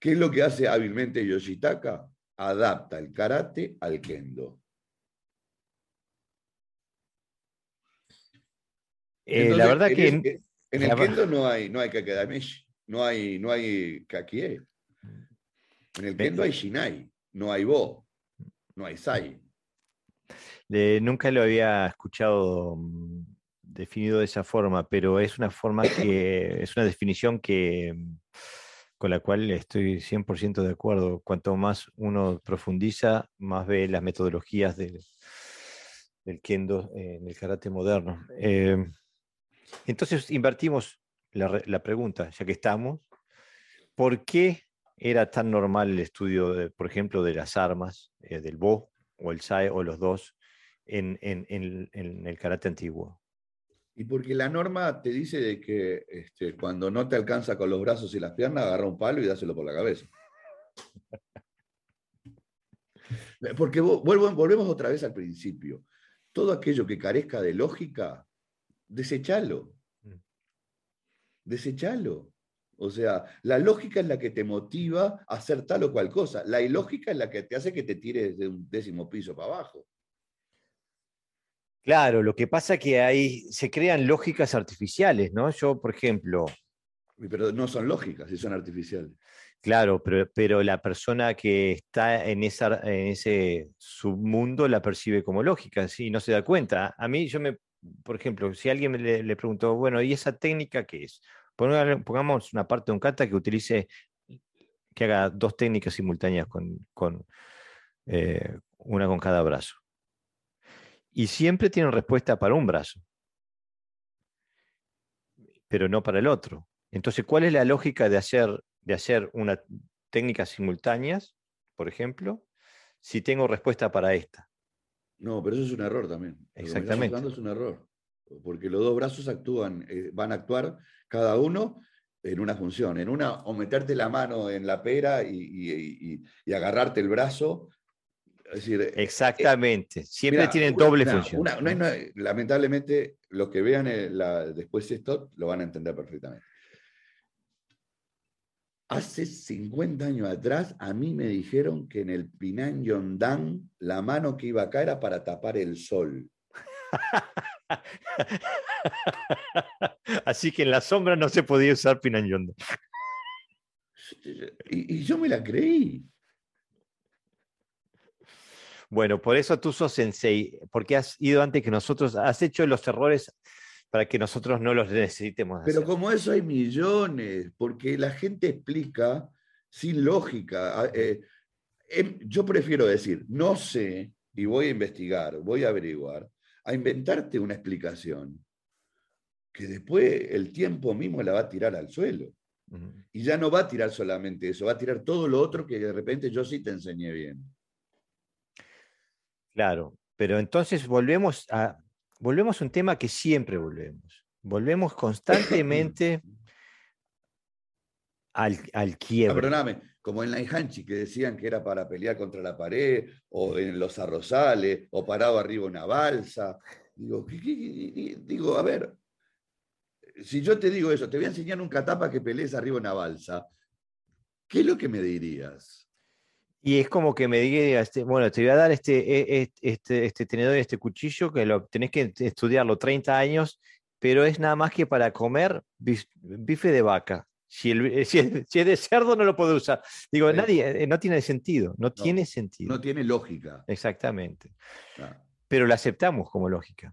¿qué es lo que hace hábilmente Yoshitaka? Adapta el karate al kendo. Eh, la verdad que... En, el kendo no hay, no hay kakedameshi, no hay, no hay kakie. En el kendo hay shinai, no hay bo, no hay sai. nunca lo había escuchado mm, definido de esa forma, pero es una forma que [COUGHS] es una definición que mm, con la cual estoy 100% de acuerdo. Cuanto más uno profundiza, más ve las metodologías del, del kendo en el karate moderno. Eh, entonces invertimos la, pregunta, ya que estamos, ¿por qué era tan normal el estudio, por ejemplo, de las armas, eh, del Bo o el Sae o los dos, en, el karate antiguo? Y porque la norma te dice que este, cuando no te alcanza con los brazos y las piernas, agarra un palo y dáselo por la cabeza. [LAUGHS] Porque volvemos otra vez al principio. Todo aquello que carezca de lógica desechalo. Mm. Desechalo. O sea, la lógica es la que te motiva a hacer tal o cual cosa. La ilógica es la que te hace que te tires de un décimo piso para abajo. Claro, lo que pasa es que ahí se crean lógicas artificiales, ¿no? Yo, por ejemplo. Pero no son lógicas, si son artificiales. Claro, pero, pero la persona que está en, esa, en ese submundo la percibe como lógica, ¿sí? no se da cuenta. A mí, yo me por ejemplo, si alguien le, preguntó, bueno, ¿y esa técnica qué es? Pongamos una parte de un kata que utilice, que haga dos técnicas simultáneas con, eh, una con cada brazo. Y siempre tienen respuesta para un brazo, pero no para el otro. Entonces, ¿cuál es la lógica de hacer, de hacer una técnicas simultáneas, por ejemplo, si tengo respuesta para esta? No, pero eso es un error también. Exactamente. es un error. Porque los dos brazos actúan, eh, van a actuar cada uno en una función. En una, o meterte la mano en la pera y, agarrarte el brazo. Es decir, eh, Exactamente. Siempre tienen doble función. lamentablemente, los que vean eh, después esto lo van a entender perfectamente. Hace 50 años atrás a mí me dijeron que en el Pinan Yondan la mano que iba acá era para tapar el sol. [LAUGHS] Así que en la sombra no se podía usar Pinan Yondan. Y, y yo me la creí. Bueno, por eso tú sos sensei, porque has ido antes que nosotros, has hecho los errores para que nosotros no los necesitemos. Pero como eso hay millones, porque la gente explica sin lógica. Eh, em, yo prefiero decir, no sé y voy a investigar, voy a averiguar, a inventarte una explicación que después el tiempo mismo la va a tirar al suelo. Y ya no va a tirar solamente eso, va a tirar todo lo otro que de repente yo sí te enseñé bien. Claro, pero entonces volvemos a, volvemos a un tema que siempre volvemos. Volvemos [CLEARS THROAT] constantemente al, al ah, quiebre. perdóname, como en la Inhanchi, que decían que era para pelear contra la pared, o en los arrozales, o parado arriba una balsa. Digo, digo, a ver, si yo te digo eso, te voy a enseñar un catapa que pelees arriba una balsa, ¿qué es lo que me dirías? Y es como que me diga, este, bueno, te voy a dar este, e, e, este, este tenedor y este cuchillo que lo tenés que estudiarlo 30 años, pero es nada más que para comer bife de vaca. [LAUGHS] Si, el, si, es, de cerdo no lo puedo usar. Digo, nadie, eh, no tiene sentido, no, tiene sentido. No tiene lógica. Exactamente. Pero lo aceptamos como lógica.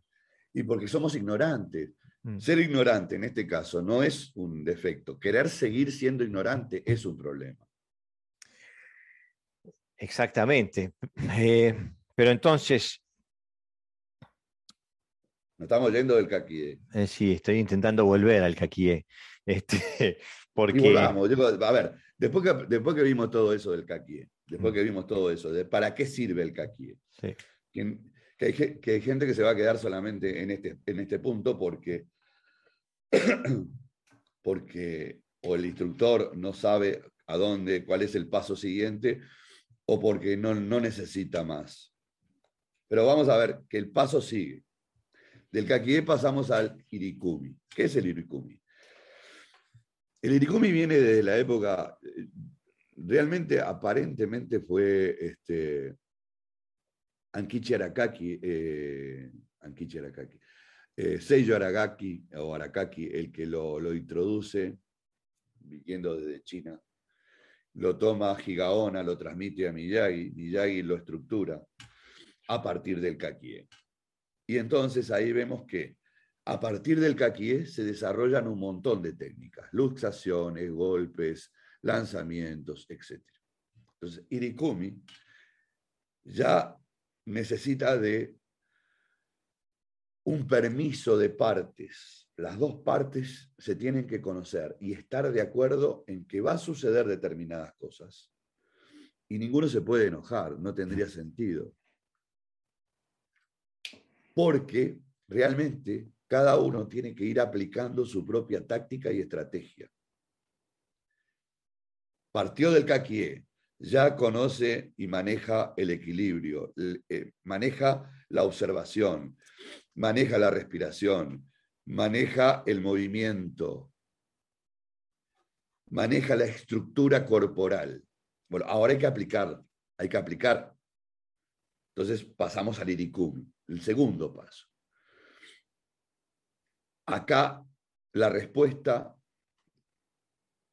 Y porque somos ignorantes. Mm. Ser ignorante en este caso no es un defecto. Querer seguir siendo ignorante es un problema. Exactamente. Eh, pero entonces... Nos estamos yendo del caquié. Eh, sí, estoy intentando volver al caquié. Este, [LAUGHS] porque... a ver, después que, después que vimos todo eso del caquié, después que vimos todo eso, de para qué sirve el caquié, que, hay, que, hay, gente que se va a quedar solamente en este, en este punto porque [CLEARS THROAT] porque o el instructor no sabe a dónde, cuál es el paso siguiente, o porque no, necesita más. Pero vamos a ver que el paso sigue. Del Kakie pasamos al Irikumi. ¿Qué es el Irikumi? El Irikumi viene desde la época, realmente aparentemente fue este, Ankichi Arakaki, eh, Ankichi Arakaki, eh, Aragaki o Arakaki, el que lo, lo introduce, viniendo desde China, lo toma Gigaona, lo transmite a Miyagi, Miyagi lo estructura a partir del Kakie. Y entonces ahí vemos que a partir del Kakie se desarrollan un montón de técnicas, luxaciones, golpes, lanzamientos, etc. Entonces, Irikumi ya necesita de un permiso de partes. Las dos partes se tienen que conocer y estar de acuerdo en que va a suceder determinadas cosas. Y ninguno se puede enojar, no tendría sentido. Porque realmente cada uno tiene que ir aplicando su propia táctica y estrategia. Partió del Kakie, ya conoce y maneja el equilibrio, eh, maneja la observación, maneja la respiración, maneja el movimiento, maneja la estructura corporal. Bueno, ahora hay que aplicar, hay que aplicar. Entonces pasamos al iricum, el segundo paso. Acá la respuesta,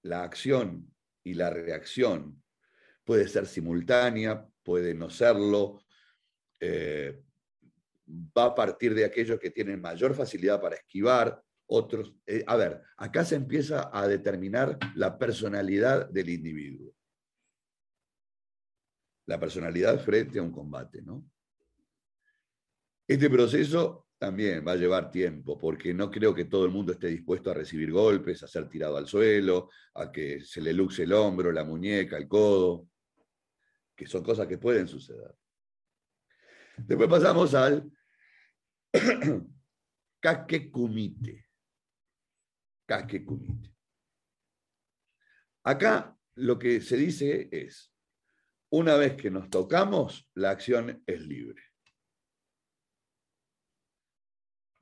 la acción y la reacción puede ser simultánea, puede no serlo, eh, va a partir de aquellos que tienen mayor facilidad para esquivar, otros... Eh, a ver, acá se empieza a determinar la personalidad del individuo. La personalidad frente a un combate, ¿no? Este proceso también va a llevar tiempo, porque no creo que todo el mundo esté dispuesto a recibir golpes, a ser tirado al suelo, a que se le luxe el hombro, la muñeca, el codo, que son cosas que pueden suceder. Después pasamos al [COUGHS] Kakekumite. Kakekumite. Acá lo que se dice es, una vez que nos tocamos, la acción es libre.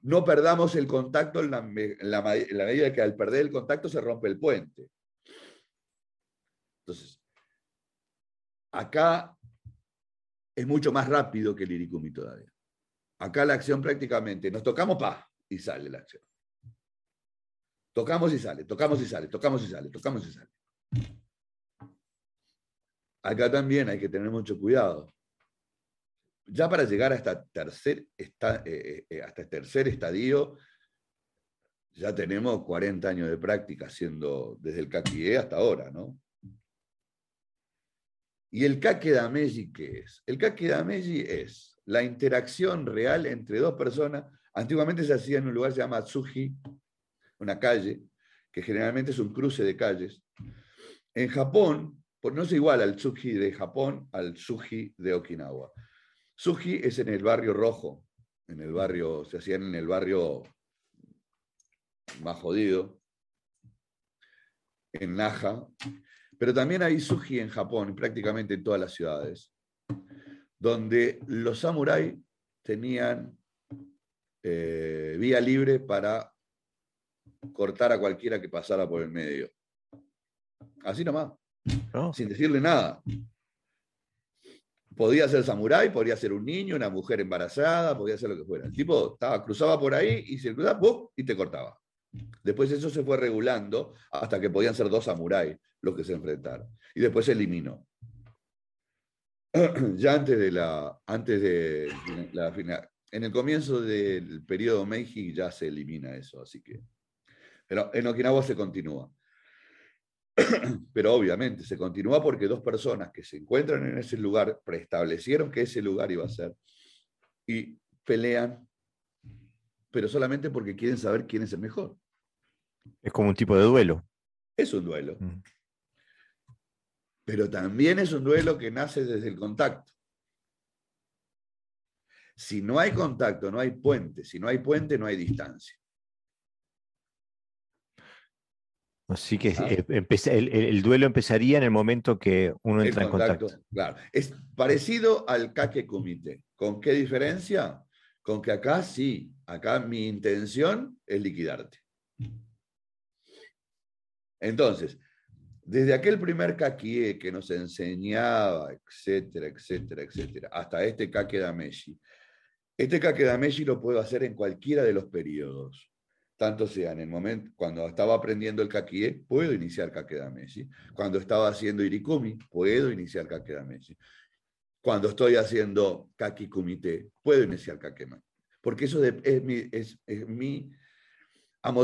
No perdamos el contacto en la, medida que al perder el contacto se rompe el puente. Entonces, acá es mucho más rápido que el irikumi todavía. Acá la acción prácticamente, nos tocamos, pa, y sale la acción. Tocamos y sale, tocamos y sale, tocamos y sale, tocamos y sale. Acá también hay que tener mucho cuidado. Ya para llegar hasta tercer, eh, eh, eh, hasta el tercer estadio, ya tenemos 40 años de práctica haciendo desde el Kakie hasta ahora, ¿no? ¿Y el Kake Dameji qué es? El Kake Dameji es la interacción real entre dos personas. Antiguamente se hacía en un lugar que se llama Tsuji, una calle, que generalmente es un cruce de calles. En Japón, pues no es igual al Tsuji de Japón al Tsuji de Okinawa. Tsuji es en el barrio rojo, en el barrio, se hacían en el barrio más jodido, en Naja, pero también hay Tsuji en Japón, prácticamente en todas las ciudades donde los samuráis tenían eh, vía libre para cortar a cualquiera que pasara por el medio. Así nomás, sin decirle nada. Podía ser samurái, podía ser un niño, una mujer embarazada, podía ser lo que fuera. El tipo estaba, cruzaba por ahí y se cruzaba y te cortaba. Después eso se fue regulando hasta que podían ser dos samuráis los que se enfrentaron. Y después se eliminó. [CLEARS THROAT] ya antes de la, antes de la final, en el comienzo del periodo Meiji ya se elimina eso, así que, pero en Okinawa se continúa. [CLEARS THROAT] Pero obviamente se continúa porque dos personas que se encuentran en ese lugar preestablecieron que ese lugar iba a ser y pelean, pero solamente porque quieren saber quién es el mejor. Es como un tipo de duelo. Es un duelo. Mm pero también es un duelo que nace desde el contacto. Si no hay contacto, no hay puente. Si no hay puente, no hay distancia. Así que ah. el, duelo empezaría en el momento que uno entra en contacto. Claro, es parecido al kake kumite. ¿Con qué diferencia? Con que acá sí, acá mi intención es liquidarte. Entonces, desde aquel primer kakie que nos enseñaba, etcétera, etcétera, etcétera, hasta este dameshi, este dameshi lo puedo hacer en cualquiera de los periodos tanto sea en el momento, cuando estaba aprendiendo el kakie, puedo iniciar kakedameshi. Cuando estaba haciendo irikumi, puedo iniciar kakedameshi. Cuando estoy haciendo kakikumite, puedo iniciar kakema. Porque eso es, mi, es, mi... A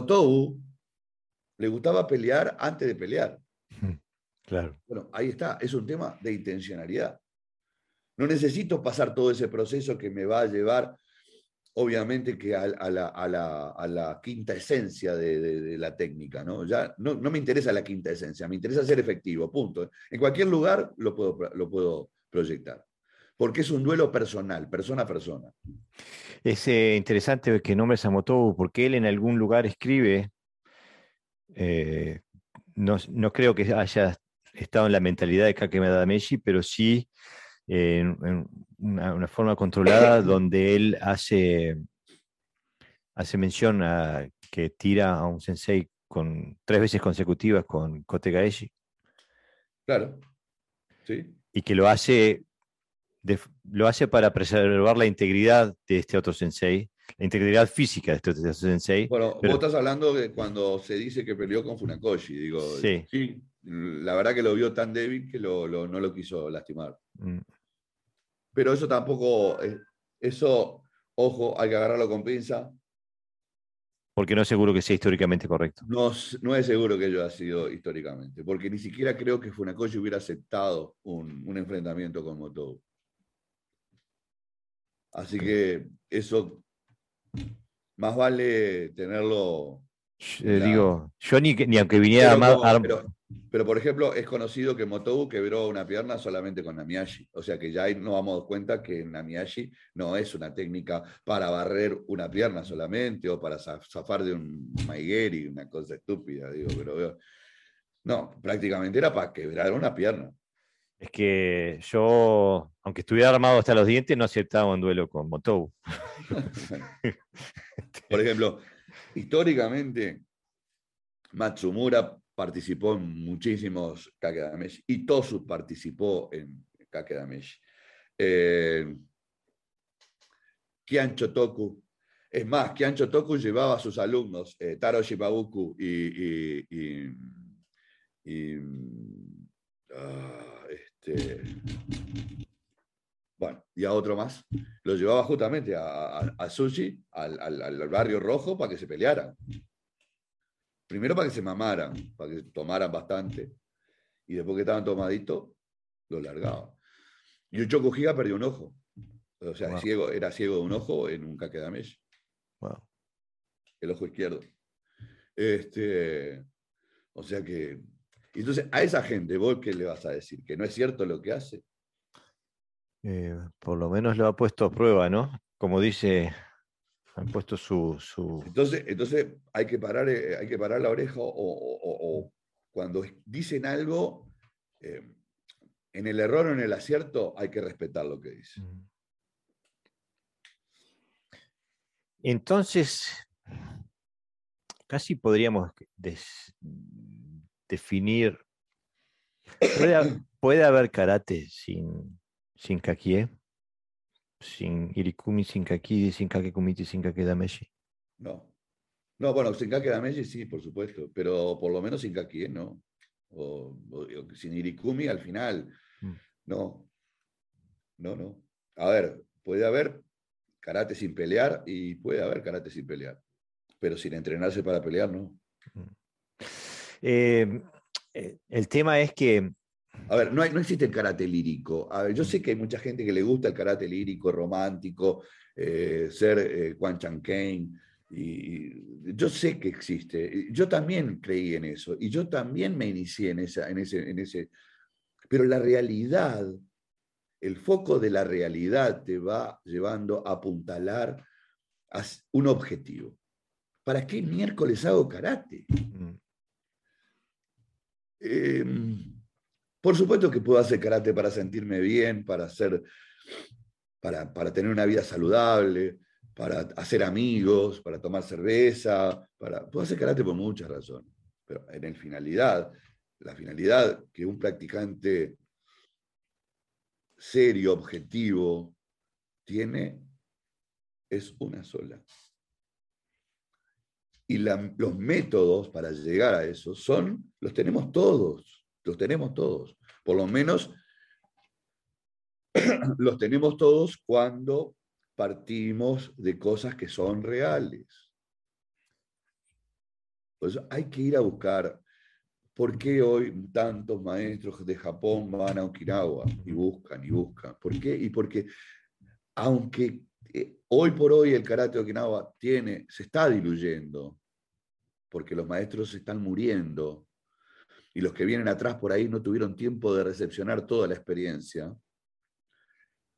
le gustaba pelear antes de pelear. Claro. Bueno, ahí está, es un tema de intencionalidad. No necesito pasar todo ese proceso que me va a llevar obviamente que a, la, quinta esencia de, la técnica, ¿no? Ya no, me interesa la quinta esencia, me interesa ser efectivo, punto. En cualquier lugar lo puedo, lo puedo proyectar, porque es un duelo personal, persona a persona. Es eh, interesante que nombres a Motobu, porque él en algún lugar escribe, eh, no, creo que haya estado en la mentalidad de Kakemada Meshi, pero sí en, una, forma controlada [COUGHS] donde él hace, hace mención a que tira a un sensei con tres veces consecutivas con Kote Gaeshi. Claro. Sí. Y que lo hace, lo hace para preservar la integridad de este otro sensei, la integridad física de este sensei. Bueno, vos estás hablando de cuando se dice que peleó con Funakoshi. Digo, sí. sí la verdad que lo vio tan débil que no lo quiso lastimar. Mm. Pero eso tampoco, eh, eso, ojo, hay que agarrarlo con pinza. Porque no es seguro que sea históricamente correcto. No, no es seguro que ello haya sido históricamente, porque ni siquiera creo que Funakoshi hubiera aceptado un, enfrentamiento con Moto. Así que eso, más vale tenerlo. Eh, digo, yo ni, ni aunque viniera más. Pero, por ejemplo, es conocido que Motobu quebró una pierna solamente con Namiyashi. O sea que ya ahí nos damos cuenta que Namiyashi no es una técnica para barrer una pierna solamente o para zafar de un Maigeri, una cosa estúpida, digo, pero no, prácticamente era para quebrar una pierna. Es que yo, aunque estuviera armado hasta los dientes, no aceptaba un duelo con Motobu. [LAUGHS] [LAUGHS] por ejemplo, históricamente, Matsumura participó en muchísimos Kakedameshi y Tosu participó en Kakedameshi. Eh, Kian Chotoku, es más, Kian Chotoku llevaba a sus alumnos, eh, Taro Shibabuku y, y, ah, este, bueno, y a otro más, los llevaba justamente a, a, Sushi, al, al barrio rojo, para que se pelearan. Primero para que se mamaran, para que tomaran bastante. Y después que estaban tomaditos, lo largaban. Y un Choco perdió un ojo. O sea, ciego, era ciego de un ojo en un caquedamesh. Wow. El ojo izquierdo. Este, o sea que. Entonces, a esa gente, ¿vos qué le vas a decir? ¿Que no es cierto lo que hace? Eh, por lo menos lo ha puesto a prueba, ¿no? Como dice han puesto su, Entonces, entonces hay, que parar, eh, hay que parar la oreja o, cuando dicen algo, eh, en el error o en el acierto, hay que respetar lo que dicen. Mm. Entonces, casi podríamos definir, ¿puede, haber karate sin, sin kakie? sin Irikumi, sin Kakidi, sin Kakekumiti, sin Kakedameshi. No. No, bueno, sin Kakedameshi sí, por supuesto, pero por lo menos sin Kakie, ¿no? O, sin Irikumi al final. Mm. No. No, no. A ver, puede haber karate sin pelear y puede haber karate sin pelear, pero sin entrenarse para pelear, no. Mm. Eh, eh, el tema es que a ver, no, hay, no existe el karate lírico. A ver, yo sé que hay mucha gente que le gusta el karate lírico, romántico, eh, ser eh, Quan Chan Kane, y, yo sé que existe. Yo también creí en eso y yo también me inicié en, esa, en, ese, en ese. Pero la realidad, el foco de la realidad te va llevando a apuntalar un objetivo. ¿Para qué miércoles hago karate? Em, por supuesto que puedo hacer karate para sentirme bien, para, hacer, para, para tener una vida saludable, para hacer amigos, para tomar cerveza, para, puedo hacer karate por muchas razones. Pero en el finalidad, la finalidad que un practicante serio, objetivo, tiene es una sola. Y los métodos para llegar a eso son, los tenemos todos, los tenemos todos. Por lo menos [CLEARS THROAT] los tenemos todos cuando partimos de cosas que son reales. Pues hay que ir a buscar por qué hoy tantos maestros de Japón van a Okinawa y buscan y buscan. ¿Por qué? Y porque aunque eh, hoy por hoy el karate de Okinawa tiene, se está diluyendo, porque los maestros se están muriendo y los que vienen atrás por ahí no tuvieron tiempo de recepcionar toda la experiencia,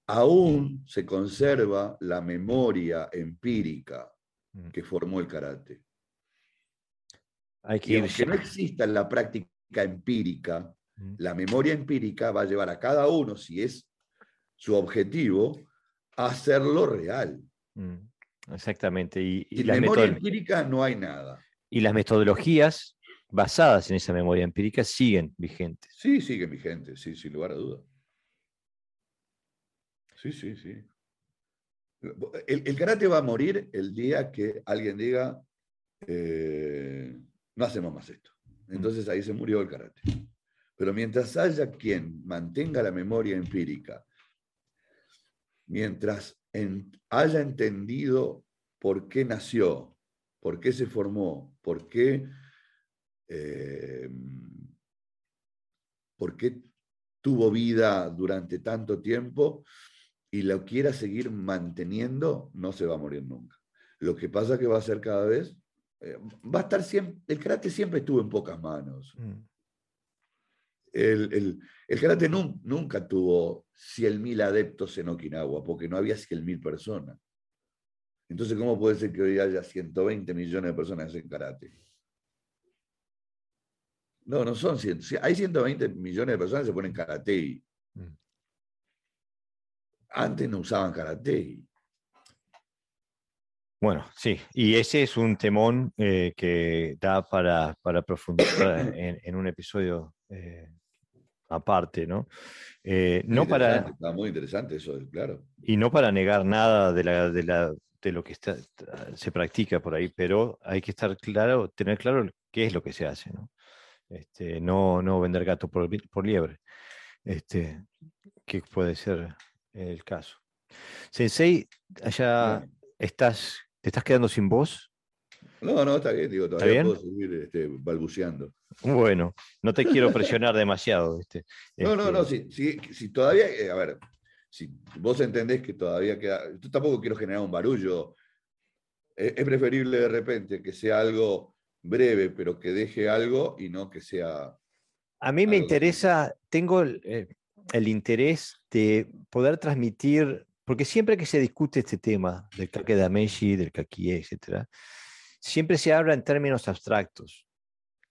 aún se conserva la memoria empírica mm. que formó el karate. Hay que y aunque no exista la práctica empírica, mm. la memoria empírica va a llevar a cada uno, si es su objetivo, hacerlo real. Mm, exactamente. Y, Sin memoria empírica no hay nada. Y las metodologías basadas en esa memoria empírica siguen vigentes. Sí, siguen vigentes, sí, sin lugar a duda. Sí, sí, sí. El, karate va a morir el día que alguien diga, eh, no hacemos más esto. Mm. Entonces ahí se murió el karate. Pero mientras haya quien mantenga la memoria empírica mientras haya entendido por qué nació, por qué se formó, por qué, eh, por qué tuvo vida durante tanto tiempo y lo quiera seguir manteniendo, no se va a morir nunca. Lo que pasa es que va a ser cada vez, eh, va a estar siempre, el karate siempre estuvo en pocas manos. Mm. El, karate nunca tuvo 100.000 adeptos en Okinawa, porque no había 100.000 personas. Entonces, ¿cómo puede ser que hoy haya 120 millones de personas en karate? No, no son 100. Hay 120 millones de personas que se ponen karate. Mm. Antes no usaban karate. Bueno, sí, y ese es un temón eh, que da para, para profundizar en, un episodio eh, aparte, ¿no? Eh, no para, está muy interesante eso, claro. Y no para negar nada de, la, de, la, de lo que está, se practica por ahí, pero hay que estar claro, tener claro qué es lo que se hace, ¿no? Este, no, no vender gato por, por liebre, este, que puede ser el caso. Sensei, allá estás, te estás quedando sin voz. No, no, está bien, digo, todavía puedo seguir este, balbuceando. Bueno, no te quiero presionar demasiado. No, no, no, este si, si, todavía, eh, a ver, si vos entendés que todavía queda, yo tampoco quiero generar un barullo, es, preferible de repente que sea algo breve, pero que deje algo y no que sea... A mí me interesa, tengo eh, el, interés de poder transmitir, porque siempre que se discute este tema del kake dameshi, del kakie, etc., siempre se habla en términos abstractos.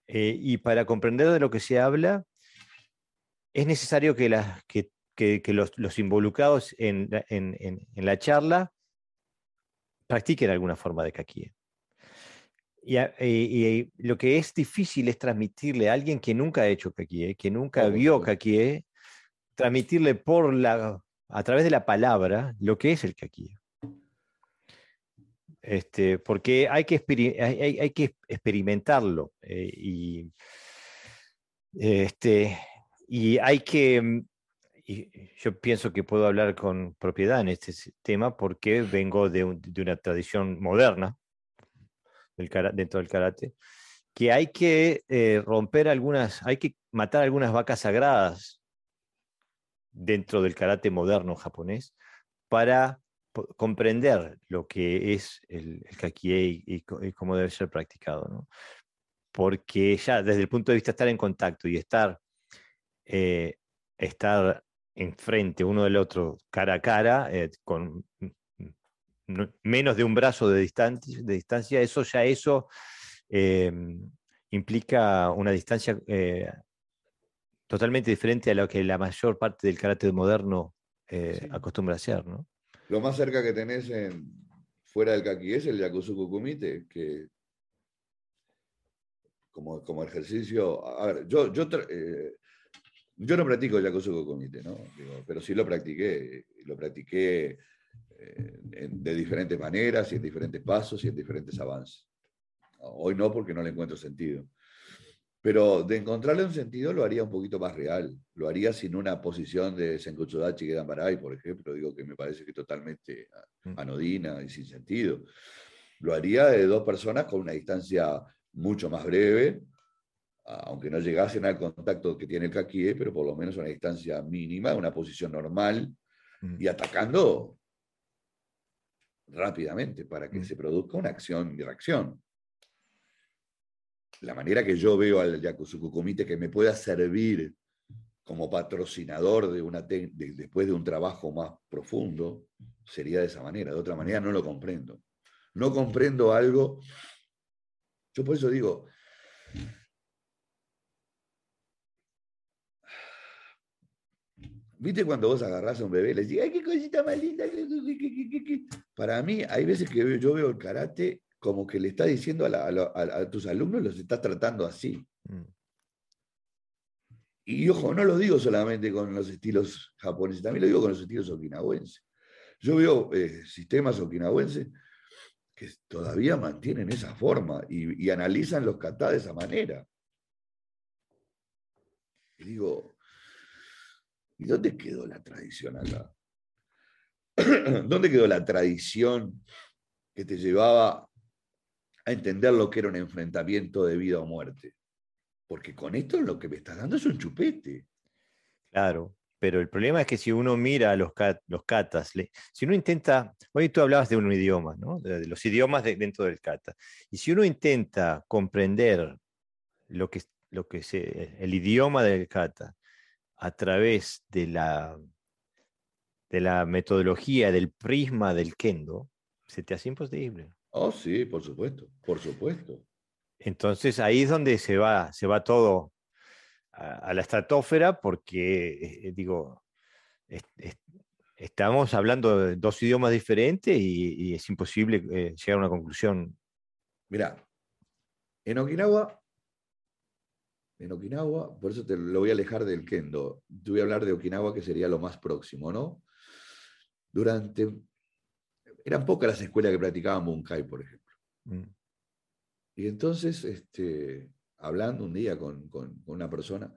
Eh, y para comprender de lo que se habla, es necesario que, los, involucrados en, la charla practiquen alguna forma de kakie. Y, lo que es difícil es transmitirle a alguien que nunca ha hecho kakie, que nunca vio kakie, transmitirle por la, a través de la palabra lo que es el kakie. Este, porque hay que, hay, que experimentarlo eh, y, este, y hay que, mm, yo pienso que puedo hablar con propiedad en este tema porque vengo de, una tradición moderna del, dentro del karate, que hay que eh, romper algunas, hay que matar algunas vacas sagradas dentro del karate moderno japonés para comprender lo que es el, el y, cómo debe ser practicado. Porque ya desde el punto de vista de estar en contacto y estar, eh, estar enfrente uno del otro cara a cara, eh, con menos de un brazo de distancia, de distancia eso ya eso em, implica una distancia eh, Totalmente diferente a lo que la mayor parte del karate moderno eh, acostumbra a hacer, ¿no? Lo más cerca que tenés en, fuera del kaki es el Yakusuku Kumite, que como, como ejercicio, a ver, yo, yo, eh, yo no practico Yakusuku Kumite, ¿no? pero sí lo practiqué, lo practiqué eh, de diferentes maneras y en diferentes pasos y en diferentes avances. Hoy no porque no le encuentro sentido. Pero de encontrarle un sentido lo haría un poquito más real. Lo haría sin una posición de Senkuchudachi Gedambarai, por ejemplo, digo que me parece que totalmente mm. anodina y sin sentido. Lo haría de dos personas con una distancia mucho más breve, aunque no llegasen al contacto que tiene el Kakie, pero por lo menos una distancia mínima, una posición normal, mm. y atacando rápidamente para que mm. se produzca una acción y reacción la manera que yo veo al Yakusuku Komite que me pueda servir como patrocinador de una después de un trabajo más profundo, sería de esa manera. De otra manera no lo comprendo. No comprendo algo. Yo por eso digo, ¿Viste cuando vos agarrás a un bebé y le decís, ¡ay, qué cosita más linda! Para mí, hay veces que yo veo el karate como que le está diciendo a, tus alumnos, los estás tratando así. Mm. Y ojo, no lo digo solamente con los estilos japoneses, también lo digo con los estilos okinawenses. Yo veo eh, sistemas okinawenses que todavía mantienen esa forma y, analizan los katas de esa manera. Y digo, ¿y dónde quedó la tradición acá? [CLEARS THROAT] ¿Dónde quedó la tradición que te llevaba a entender lo que era un enfrentamiento de vida o muerte. Porque con esto lo que me estás dando es un chupete. Claro, pero el problema es que si uno mira a los, los katas, si uno intenta, hoy tú hablabas de un idioma, ¿no? de, los idiomas dentro del kata, y si uno intenta comprender lo que, lo que el idioma del kata a través de la, de la metodología, del prisma del kendo, se te hace imposible. Oh, sí, por supuesto, por supuesto. Entonces ahí es donde se va, se va todo a, la estratosfera porque, eh, digo, estamos hablando de dos idiomas diferentes y, es imposible eh, llegar a una conclusión. Mira, en Okinawa, en Okinawa, por eso te lo voy a alejar del kendo, te voy a hablar de Okinawa que sería lo más próximo, ¿no? Durante eran pocas las escuelas que practicaban Bunkai, por ejemplo. Mm. Y entonces, este, hablando un día con, una persona,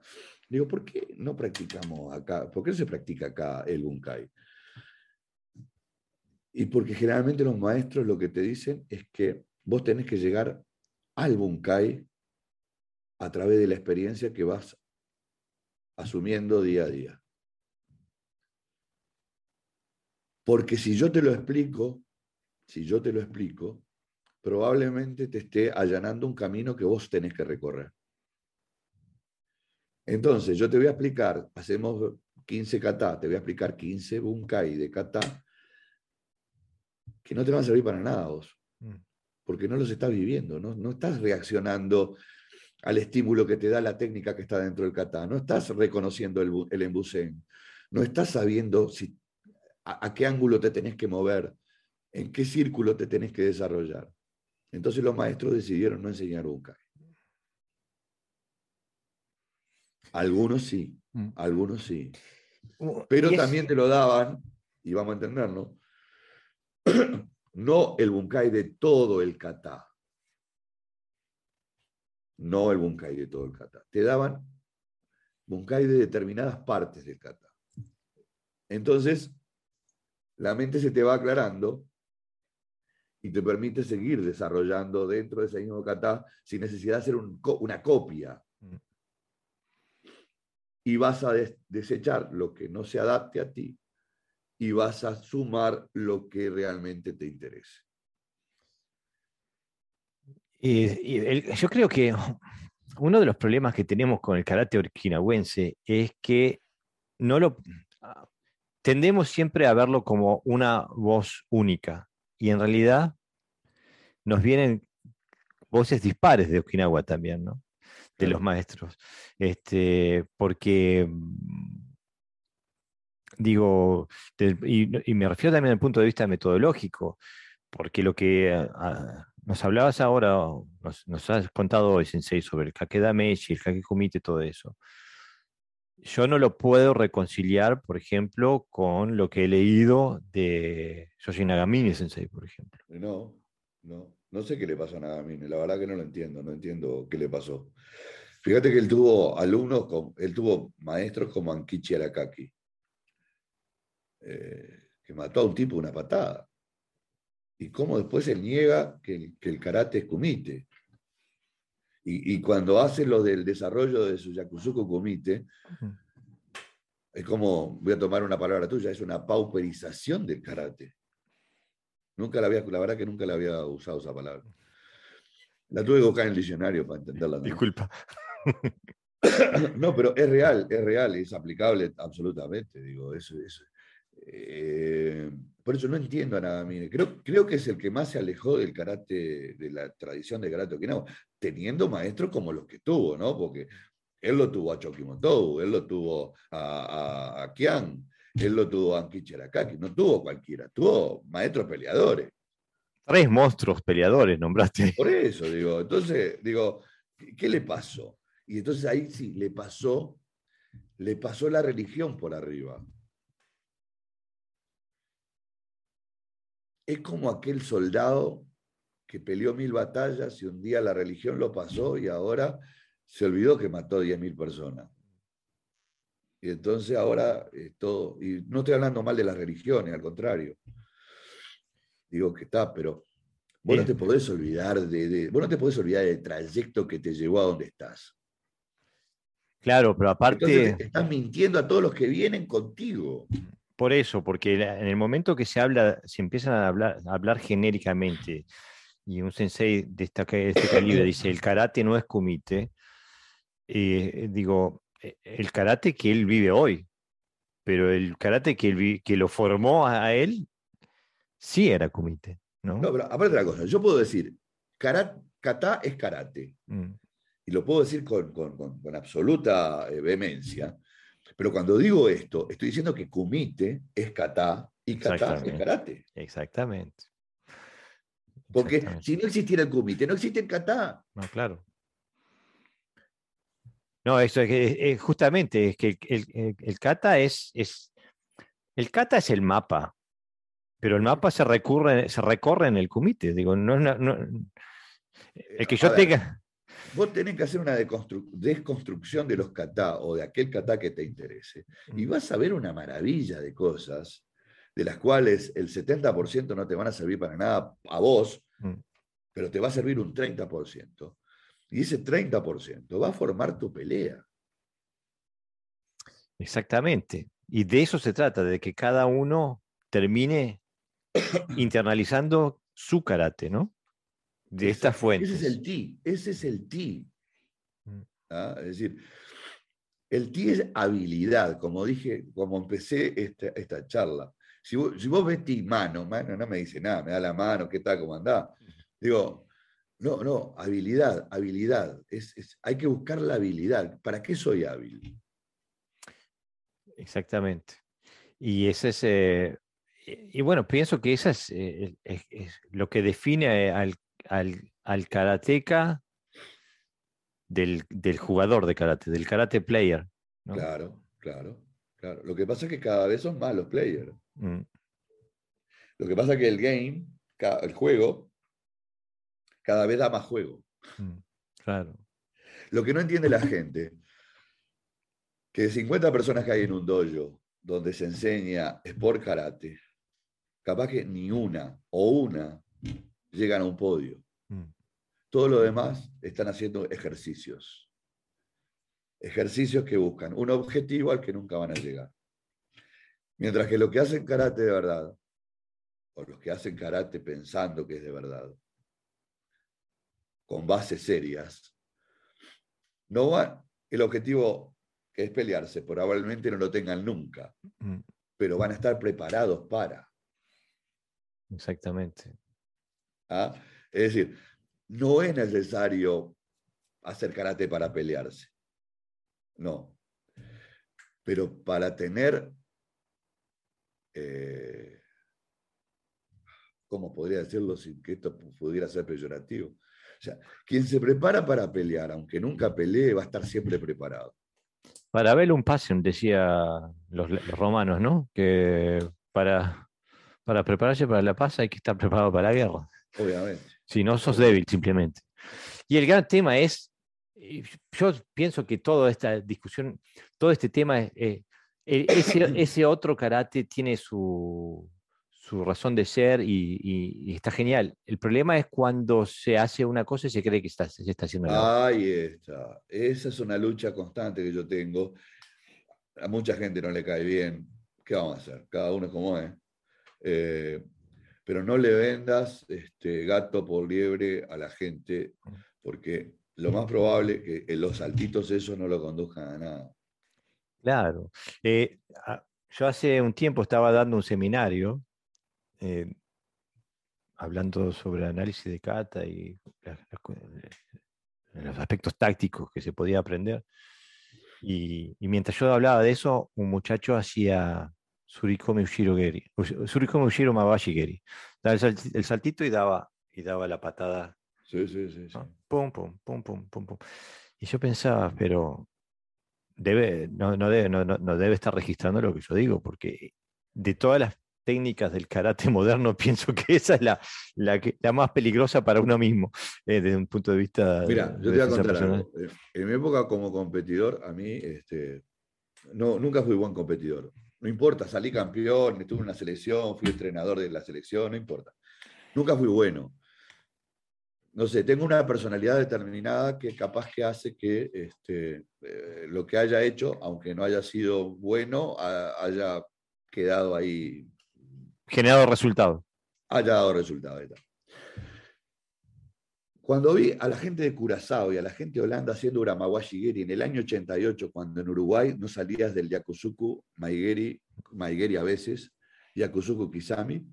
digo, ¿por qué no practicamos acá? ¿Por qué no se practica acá el Bunkai? Y porque generalmente los maestros lo que te dicen es que vos tenés que llegar al Bunkai a través de la experiencia que vas asumiendo día a día. Porque si yo te lo explico, si yo te lo explico, probablemente te esté allanando un camino que vos tenés que recorrer. Entonces, yo te voy a explicar, hacemos 15 kata, te voy a explicar 15 bunkai de kata, que no te van a servir para nada vos, mm. porque no los estás viviendo, no, no estás reaccionando al estímulo que te da la técnica que está dentro del kata, no estás reconociendo el, el embusen, no estás sabiendo si a, qué ángulo te tenés que mover, en qué círculo te tenés que desarrollar. Entonces los maestros decidieron no enseñar Bunkai. Algunos sí, mm. algunos sí. Uh, Pero también te lo daban, y vamos a entenderlo, [CLEARS THROAT] no el Bunkai de todo el kata. No el Bunkai de todo el kata. Te daban Bunkai de determinadas partes del kata. Entonces, la mente se te va aclarando y te permite seguir desarrollando dentro de ese mismo kata sin necesidad de hacer una copia. Mm. Y vas a desechar lo que no se adapte a ti y vas a sumar lo que realmente te interese. Y, yo creo que uno de los problemas que tenemos con el karate orquinahuense es que no lo tendemos siempre a verlo como una voz única y en realidad nos vienen voces dispares de Okinawa también, ¿no? de los maestros. Este, porque, digo, y, me refiero también al punto de vista metodológico, porque lo que ah, nos hablabas ahora, nos, has contado hoy, Sensei, sobre el Kakedameshi, el Kakekumite, todo eso. Yo no lo puedo reconciliar, por ejemplo, con lo que he leído de Yoshi Nagamine Sensei, por ejemplo. No, no, no sé qué le pasó a Nagamine, la verdad que no lo entiendo, no entiendo qué le pasó. Fíjate que él tuvo alumnos, él tuvo maestros como Ankichi Arakaki, eh, que mató a un tipo una patada y cómo después él niega que el, karate es kumite. Y, cuando hace lo del desarrollo de su Yakuzuko kumite, es como, voy a tomar una palabra tuya, es una pauperización del karate. Nunca la había, la verdad que nunca la había usado esa palabra. La tuve que buscar en el diccionario para entenderla. Disculpa. [COUGHS] No, pero es real, es real, es aplicable absolutamente. Digo, eso, eso, eh, por eso no entiendo a Nagamine. Creo, creo que es el que más se alejó del karate, de la tradición de karate okinawa, teniendo maestros como los que tuvo, ¿no? Porque él lo tuvo a Chokimoto, él lo tuvo a, a, Kian, él lo tuvo a Ankichi Arakaki, no tuvo cualquiera, tuvo maestros peleadores. Tres monstruos peleadores nombraste. Por eso, digo, entonces, digo, ¿qué le pasó? Y entonces ahí sí, le pasó, le pasó la religión por arriba. Es como aquel soldado que peleó mil batallas y un día la religión lo pasó y ahora se olvidó que mató 10.000 personas. Y entonces ahora todo, y no estoy hablando mal de las religiones, al contrario. Digo que está, pero vos no te podés olvidar de, vos no te podés olvidar del trayecto que te llevó a donde estás. Claro, pero aparte. estás mintiendo a todos los que vienen contigo. Por eso, porque en el momento que se habla, se empiezan a hablar, a hablar genéricamente, y un sensei de, este calibre dice, el karate no es kumite, eh, digo, e, el karate que él vive hoy, pero el karate que, él, que lo formó a él, sí era kumite. ¿no? no, pero aparte de la cosa, yo puedo decir, karate, kata es karate, mm. y lo puedo decir con, con, con absoluta eh, vehemencia, pero cuando digo esto, estoy diciendo que kumite es kata y kata es karate. Exactamente. Porque si no existiera el kumite, no existe el kata. No, claro. No, eso es, justamente, es que el, kata es, es, el kata es el mapa, pero el mapa se recurre, se recorre en el kumite. Digo, no, no, el que yo tenga, vos tenés que hacer una desconstrucción de los kata o de aquel kata que te interese. Y mm. vas a ver una maravilla de cosas de las cuales el 70% no te van a servir para nada a vos, mm. pero te va a servir un 30%. Y ese 30% va a formar tu pelea. Exactamente. Y de eso se trata, de que cada uno termine [COUGHS] internalizando su karate, ¿no? De esta fuente. Ese es el ti, ese es el ti. Mm. ¿Ah? Es decir, el ti es habilidad, como dije, como empecé esta, esta charla. Si vos, si vos, ves ti mano, mano no me dice nada, me da la mano, ¿qué tal, cómo andás? Digo, no, no, habilidad, habilidad. Es, hay que buscar la habilidad. ¿Para qué soy hábil? Exactamente. Y ese es, eh, y bueno, pienso que eso es, eh, es, lo que define al al, al karateca del, jugador de karate, del karate player. Claro, claro, claro. Lo que pasa es que cada vez son más los players. Mm. Lo que pasa es que el game, el juego, cada vez da más juego. Mm, claro. Lo que no entiende la gente, que de 50 personas que hay en un dojo donde se enseña sport karate, capaz que ni una o una llegan a un podio. Mm. Todo lo demás están haciendo ejercicios. Ejercicios que buscan un objetivo al que nunca van a llegar. Mientras que lo que hacen karate de verdad, o los que hacen karate pensando que es de verdad, con bases serias, no van, el objetivo que es pelearse, probablemente no lo tengan nunca, mm. pero van a estar preparados para. Exactamente. ¿Ah? Es decir, no es necesario hacer karate para pelearse. No. Pero para tener, eh, ¿cómo podría decirlo sin que esto pudiera ser peyorativo? O sea, quien se prepara para pelear, aunque nunca pelee, va a estar siempre preparado. Para un Passion, decía los, romanos, ¿no? Que para, para prepararse para la paz hay que estar preparado para la guerra. Obviamente. Si no, sos débil simplemente. Y el gran tema es, yo pienso que toda esta discusión, todo este tema, eh, [COUGHS] ese, otro karate tiene su, su razón de ser y, está genial. El problema es cuando se hace una cosa y se cree que está, se está haciendo la Ahí está. Esa es una lucha constante que yo tengo. A mucha gente no le cae bien. ¿Qué vamos a hacer? Cada uno es como es. Eh, pero no le vendas este, gato por liebre a la gente, porque lo más probable es que los saltitos esos no lo conduzcan a nada. Claro. Eh, yo hace un tiempo estaba dando un seminario eh, hablando sobre análisis de kata y los aspectos tácticos que se podía aprender. Y, mientras yo hablaba de eso, un muchacho hacía Surikomi Ushiro Geri, Surikomi Ushiro Mabashi Geri. Daba el, saltito y daba, y daba la patada. Sí, sí, sí. Pum, pum, pum, pum, pum, pum. Y yo pensaba, pero debe, no, no, debe, no, no, debe estar registrando lo que yo digo, porque de todas las técnicas del karate [LAUGHS] moderno, pienso que esa es la, la, la más peligrosa para uno mismo, eh, desde un punto de vista. Mira, yo te voy a contar algo. Eh, en mi época como competidor, a mí este, no, nunca fui buen competidor. No importa, salí campeón, estuve en una selección, fui entrenador de la selección, no importa. Nunca fui bueno. No sé, tengo una personalidad determinada que capaz que hace que este, eh, lo que haya hecho, aunque no haya sido bueno, haya quedado ahí generado resultado. Haya dado resultado. Cuando vi a la gente de Curazao y a la gente de Holanda haciendo Uramawashi Geri en el año 88, cuando en Uruguay no salías del Yakusuku Maigeri, Maigeri a veces, Yakusuku Kisami,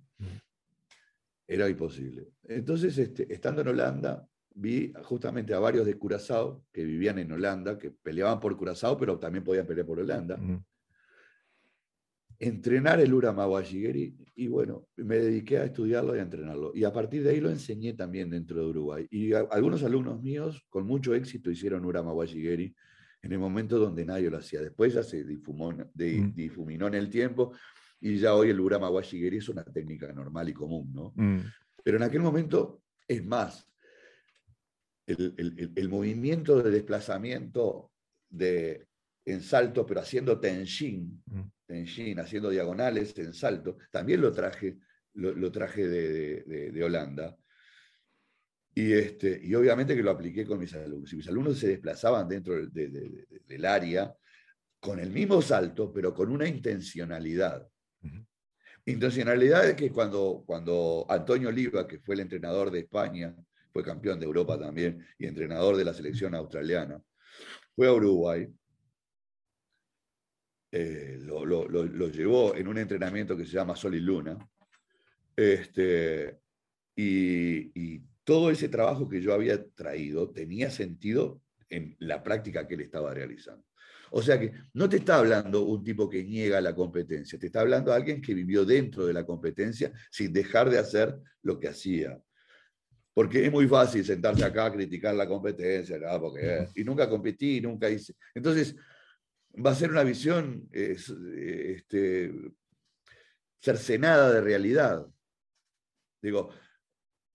era imposible. Entonces, este, estando en Holanda, vi justamente a varios de Curazao que vivían en Holanda, que peleaban por Curazao, pero también podían pelear por Holanda entrenar el Urama Washigeri y bueno, me dediqué a estudiarlo y a entrenarlo. Y a partir de ahí lo enseñé también dentro de Uruguay. Y algunos alumnos míos con mucho éxito hicieron Urama Washigeri en el momento donde nadie lo hacía. Después ya se difumó, mm. difuminó en el tiempo y ya hoy el Urama Washigeri es una técnica normal y común, ¿no? Mm. Pero en aquel momento, es más, el, el movimiento de desplazamiento de, en salto, pero haciendo tenshin, mm en haciendo diagonales en salto, también lo traje, lo, traje de, Holanda. Y, este, y obviamente que lo apliqué con mis alumnos. Y mis alumnos se desplazaban dentro del área con el mismo salto, pero con una intencionalidad. Intencionalidad es que cuando, cuando Antonio Oliva, que fue el entrenador de España, fue campeón de Europa también y entrenador de la selección australiana, fue a Uruguay eh, lo, llevó en un entrenamiento que se llama Sol y Luna. Este, y, todo ese trabajo que yo había traído tenía sentido en la práctica que él estaba realizando. O sea que no te está hablando un tipo que niega la competencia, te está hablando alguien que vivió dentro de la competencia sin dejar de hacer lo que hacía. Porque es muy fácil sentarse acá a criticar la competencia, Porque, y nunca competí, nunca hice. Entonces, va a ser una visión este, cercenada de realidad. Digo,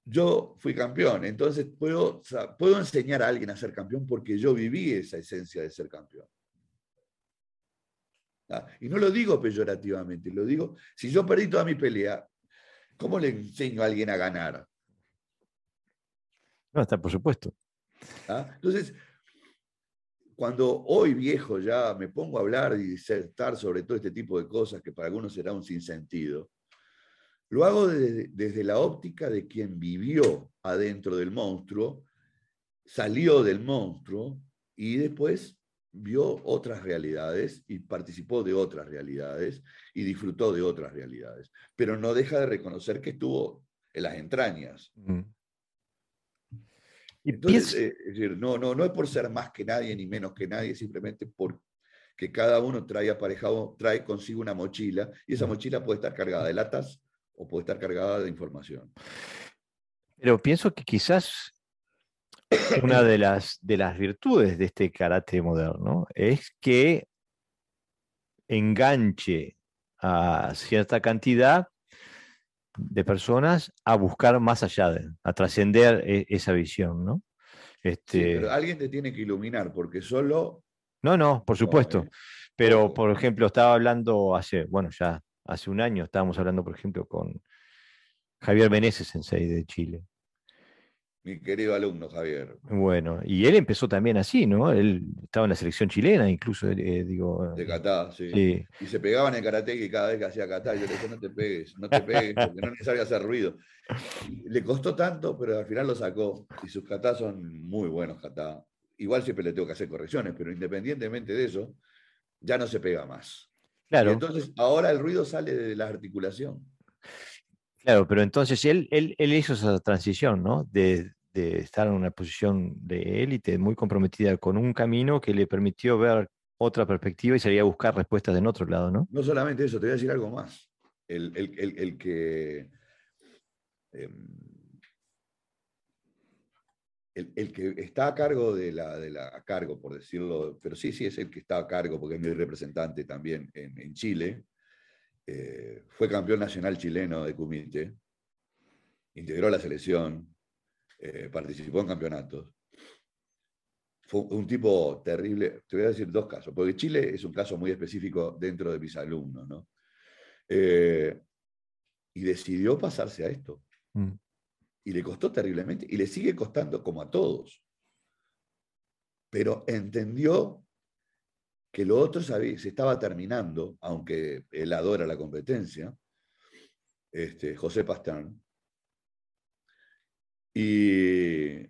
yo fui campeón, entonces puedo, puedo enseñar a alguien a ser campeón porque yo viví esa esencia de ser campeón. ¿Ah? Y no lo digo peyorativamente, lo digo, si yo perdí toda mi pelea, ¿cómo le enseño a alguien a ganar? No, está por supuesto. ¿Ah? Entonces, cuando hoy viejo ya me pongo a hablar y disertar sobre todo este tipo de cosas que para algunos será un sinsentido, lo hago desde, la óptica de quien vivió adentro del monstruo, salió del monstruo y después vio otras realidades y participó de otras realidades y disfrutó de otras realidades. Pero no deja de reconocer que estuvo en las entrañas. Entonces, eh, es decir, no, no, no es por ser más que nadie ni menos que nadie, simplemente porque cada uno trae aparejado, trae consigo una mochila y esa mochila puede estar cargada de latas o puede estar cargada de información. Pero pienso que quizás [COUGHS] una de las, de las virtudes de este karate moderno es que enganche a cierta cantidad de personas a buscar más allá, de, a trascender e, esa visión, ¿no? Este... pero alguien te tiene que iluminar, porque solo... No, no, por supuesto. pero, por ejemplo, estaba hablando hace, bueno, ya hace un año, estábamos hablando, por ejemplo, con Javier Meneses, sensei de Chile. Mi querido alumno Javier. Bueno, y él empezó también así, ¿no? Él estaba en la selección chilena, incluso, eh, digo. De Catá, sí. Y se pegaban en karate y cada vez que hacía Catá, yo le decía, no te pegues, no te pegues, porque no es necesario hacer ruido. Le costó tanto, pero al final lo sacó. Y sus Catá son muy buenos Catá. Igual siempre le tengo que hacer correcciones, pero independientemente de eso, ya no se pega más. Claro. Y entonces ahora el ruido sale de la articulación. Claro, pero entonces él, hizo esa transición, ¿no? De, estar en una posición de élite muy comprometida con un camino que le permitió ver otra perspectiva y sería buscar respuestas en otro lado, ¿no? No solamente eso, te voy a decir algo más. Em, el, que está a cargo de la, de la, a cargo, por decirlo, pero sí, sí es el que está a cargo, porque es mi representante también en Chile, eh, fue campeón nacional chileno de Cumite, integró la selección, eh, participó en campeonatos. Fue un tipo terrible. Te voy a decir dos casos, porque Chile es un caso muy específico dentro de mis alumnos, ¿no? Eh, y decidió pasarse a esto. Mm. Y le costó terriblemente, y le sigue costando como a todos. Pero entendió que lo otro se estaba terminando, aunque él adora la competencia, este, José Pastán, y,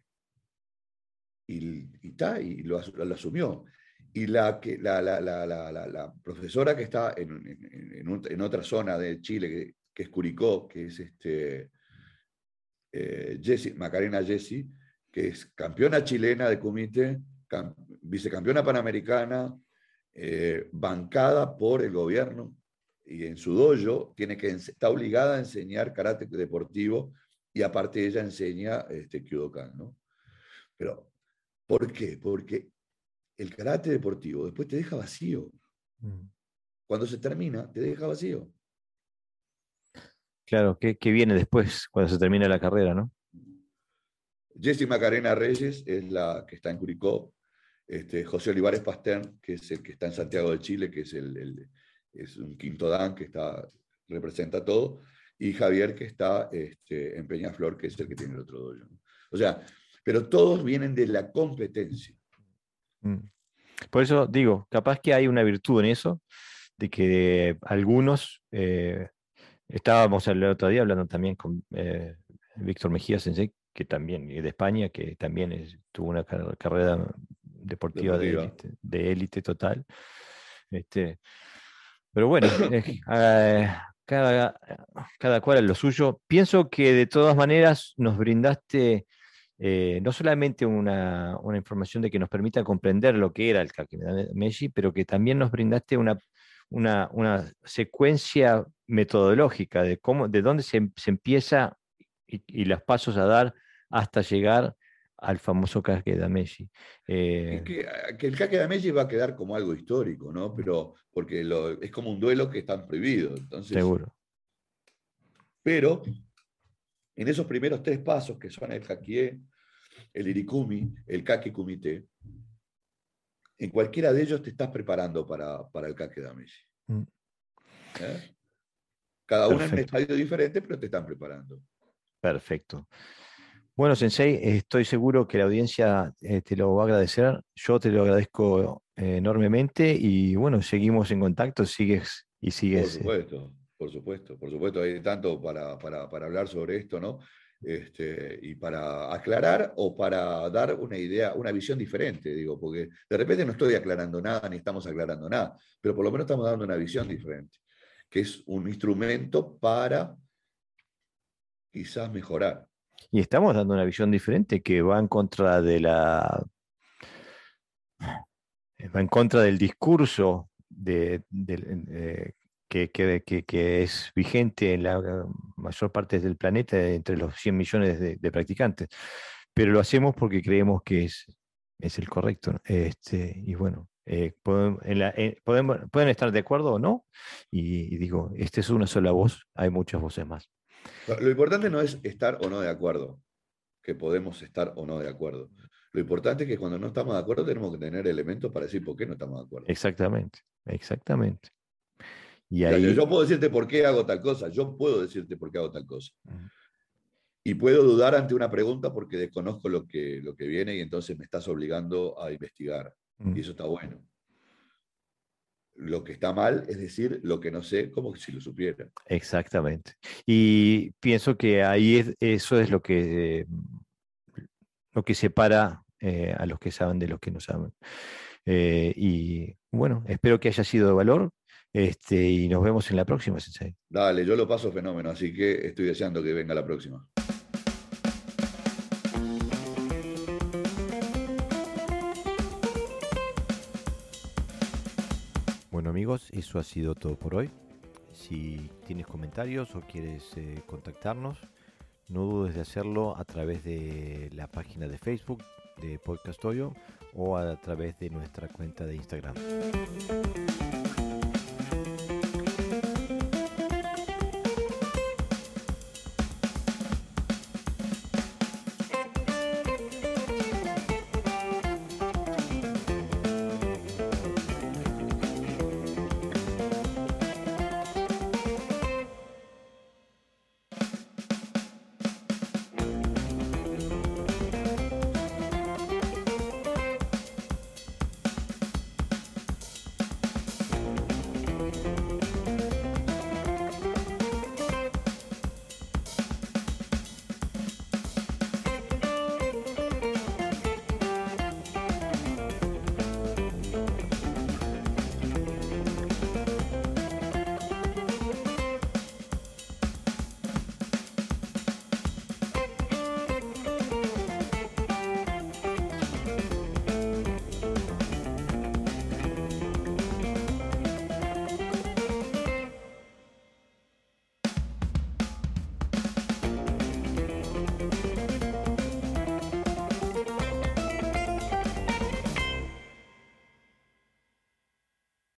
y, y, lo, asumió. Y la, la, la, la profesora que está en, en, otra zona de Chile, que, es Curicó, que es este, eh, Macarena Jessie, que es campeona chilena de comité, vicecampeona panamericana, eh, bancada por el gobierno y en su dojo tiene que, está obligada a enseñar karate deportivo y aparte ella enseña este, Kyudokan, ¿no? Pero, ¿por qué? Porque el karate deportivo después te deja vacío. Mm. Cuando se termina, te deja vacío. Claro, ¿qué, viene después cuando se termina la carrera, no? Jessie Macarena Reyes es la que está en Curicó, este, José Olivares Pastern, que es el que está en Santiago de Chile, que es, el, es un quinto dan que está, representa todo, y Javier, que está este, en Peñaflor, que es el que tiene el otro dojo. O sea, pero todos vienen de la competencia. Mm. Por eso digo, capaz que hay una virtud en eso, de que algunos, eh, estábamos el otro día hablando también con eh, Víctor Mejía Sensei, que también, de España, que también tuvo una carrera deportiva, de élite total. Este, pero bueno, [COUGHS] eh, cada, cada cual es lo suyo. Pienso que de todas maneras nos brindaste eh, no solamente una, una, información de que nos permita comprender lo que era el Messi, pero que también nos brindaste una, una, una secuencia metodológica de, cómo, de dónde se, se empieza y, y, los pasos a dar hasta llegar al famoso Kake Dameji. Eh, que, ah, que, el Kake Dameji va a quedar como algo histórico, ¿no? Pero porque lo, es como un duelo que está prohibido. Entonces, Seguro. Pero en esos primeros tres pasos, que son el Kakie, el Irikumi, el Kake Kumite, en cualquiera de ellos te estás preparando para, para el Kake Dameji. Mm. ¿Eh? Cada uno en un estadio diferente, pero te están preparando. Perfecto. Bueno, Sensei, estoy seguro que la audiencia eh, te lo va a agradecer. Yo te lo agradezco eh, enormemente y bueno, seguimos en contacto, sigues y sigues. Por eh. supuesto, por supuesto, por supuesto, hay tanto para, para, para hablar sobre esto, ¿no? Este, y para aclarar o para dar una idea, una visión diferente, digo, porque de repente no estoy aclarando nada ni estamos aclarando nada, pero por lo menos estamos dando una visión diferente, que es un instrumento para quizás mejorar Y estamos dando una visión diferente que va en contra de la va en contra del discurso de, eh, que, que, es vigente en la mayor parte del planeta entre los 100 millones de, practicantes. Pero lo hacemos porque creemos que es, es el correcto. Este, y bueno, eh, pueden, pueden, estar de acuerdo o no. Y, digo, esta es una sola voz, hay muchas voces más. Lo importante no es estar o no de acuerdo, que podemos estar o no de acuerdo. Lo importante es que cuando no estamos de acuerdo tenemos que tener elementos para decir por qué no estamos de acuerdo. Exactamente, exactamente. Y ahí... yo, puedo decirte por qué hago tal cosa, yo puedo decirte por qué hago tal cosa. Y puedo dudar ante una pregunta porque desconozco lo que, lo que viene y entonces me estás obligando a investigar. Y eso está bueno. Lo que está mal es decir lo que no sé como si lo supiera. Exactamente. Y pienso que ahí eso es lo que lo que separa eh, a los que saben de los que no saben. Eh, y bueno, espero que haya sido de valor este, y nos vemos en la próxima, Sensei. Dale, yo lo paso fenómeno, así que estoy deseando que venga la próxima. Amigos, eso ha sido todo por hoy. Si tienes comentarios o quieres eh, contactarnos, no dudes de hacerlo a través de la página de Facebook de Podcast Oyo o a través de nuestra cuenta de Instagram.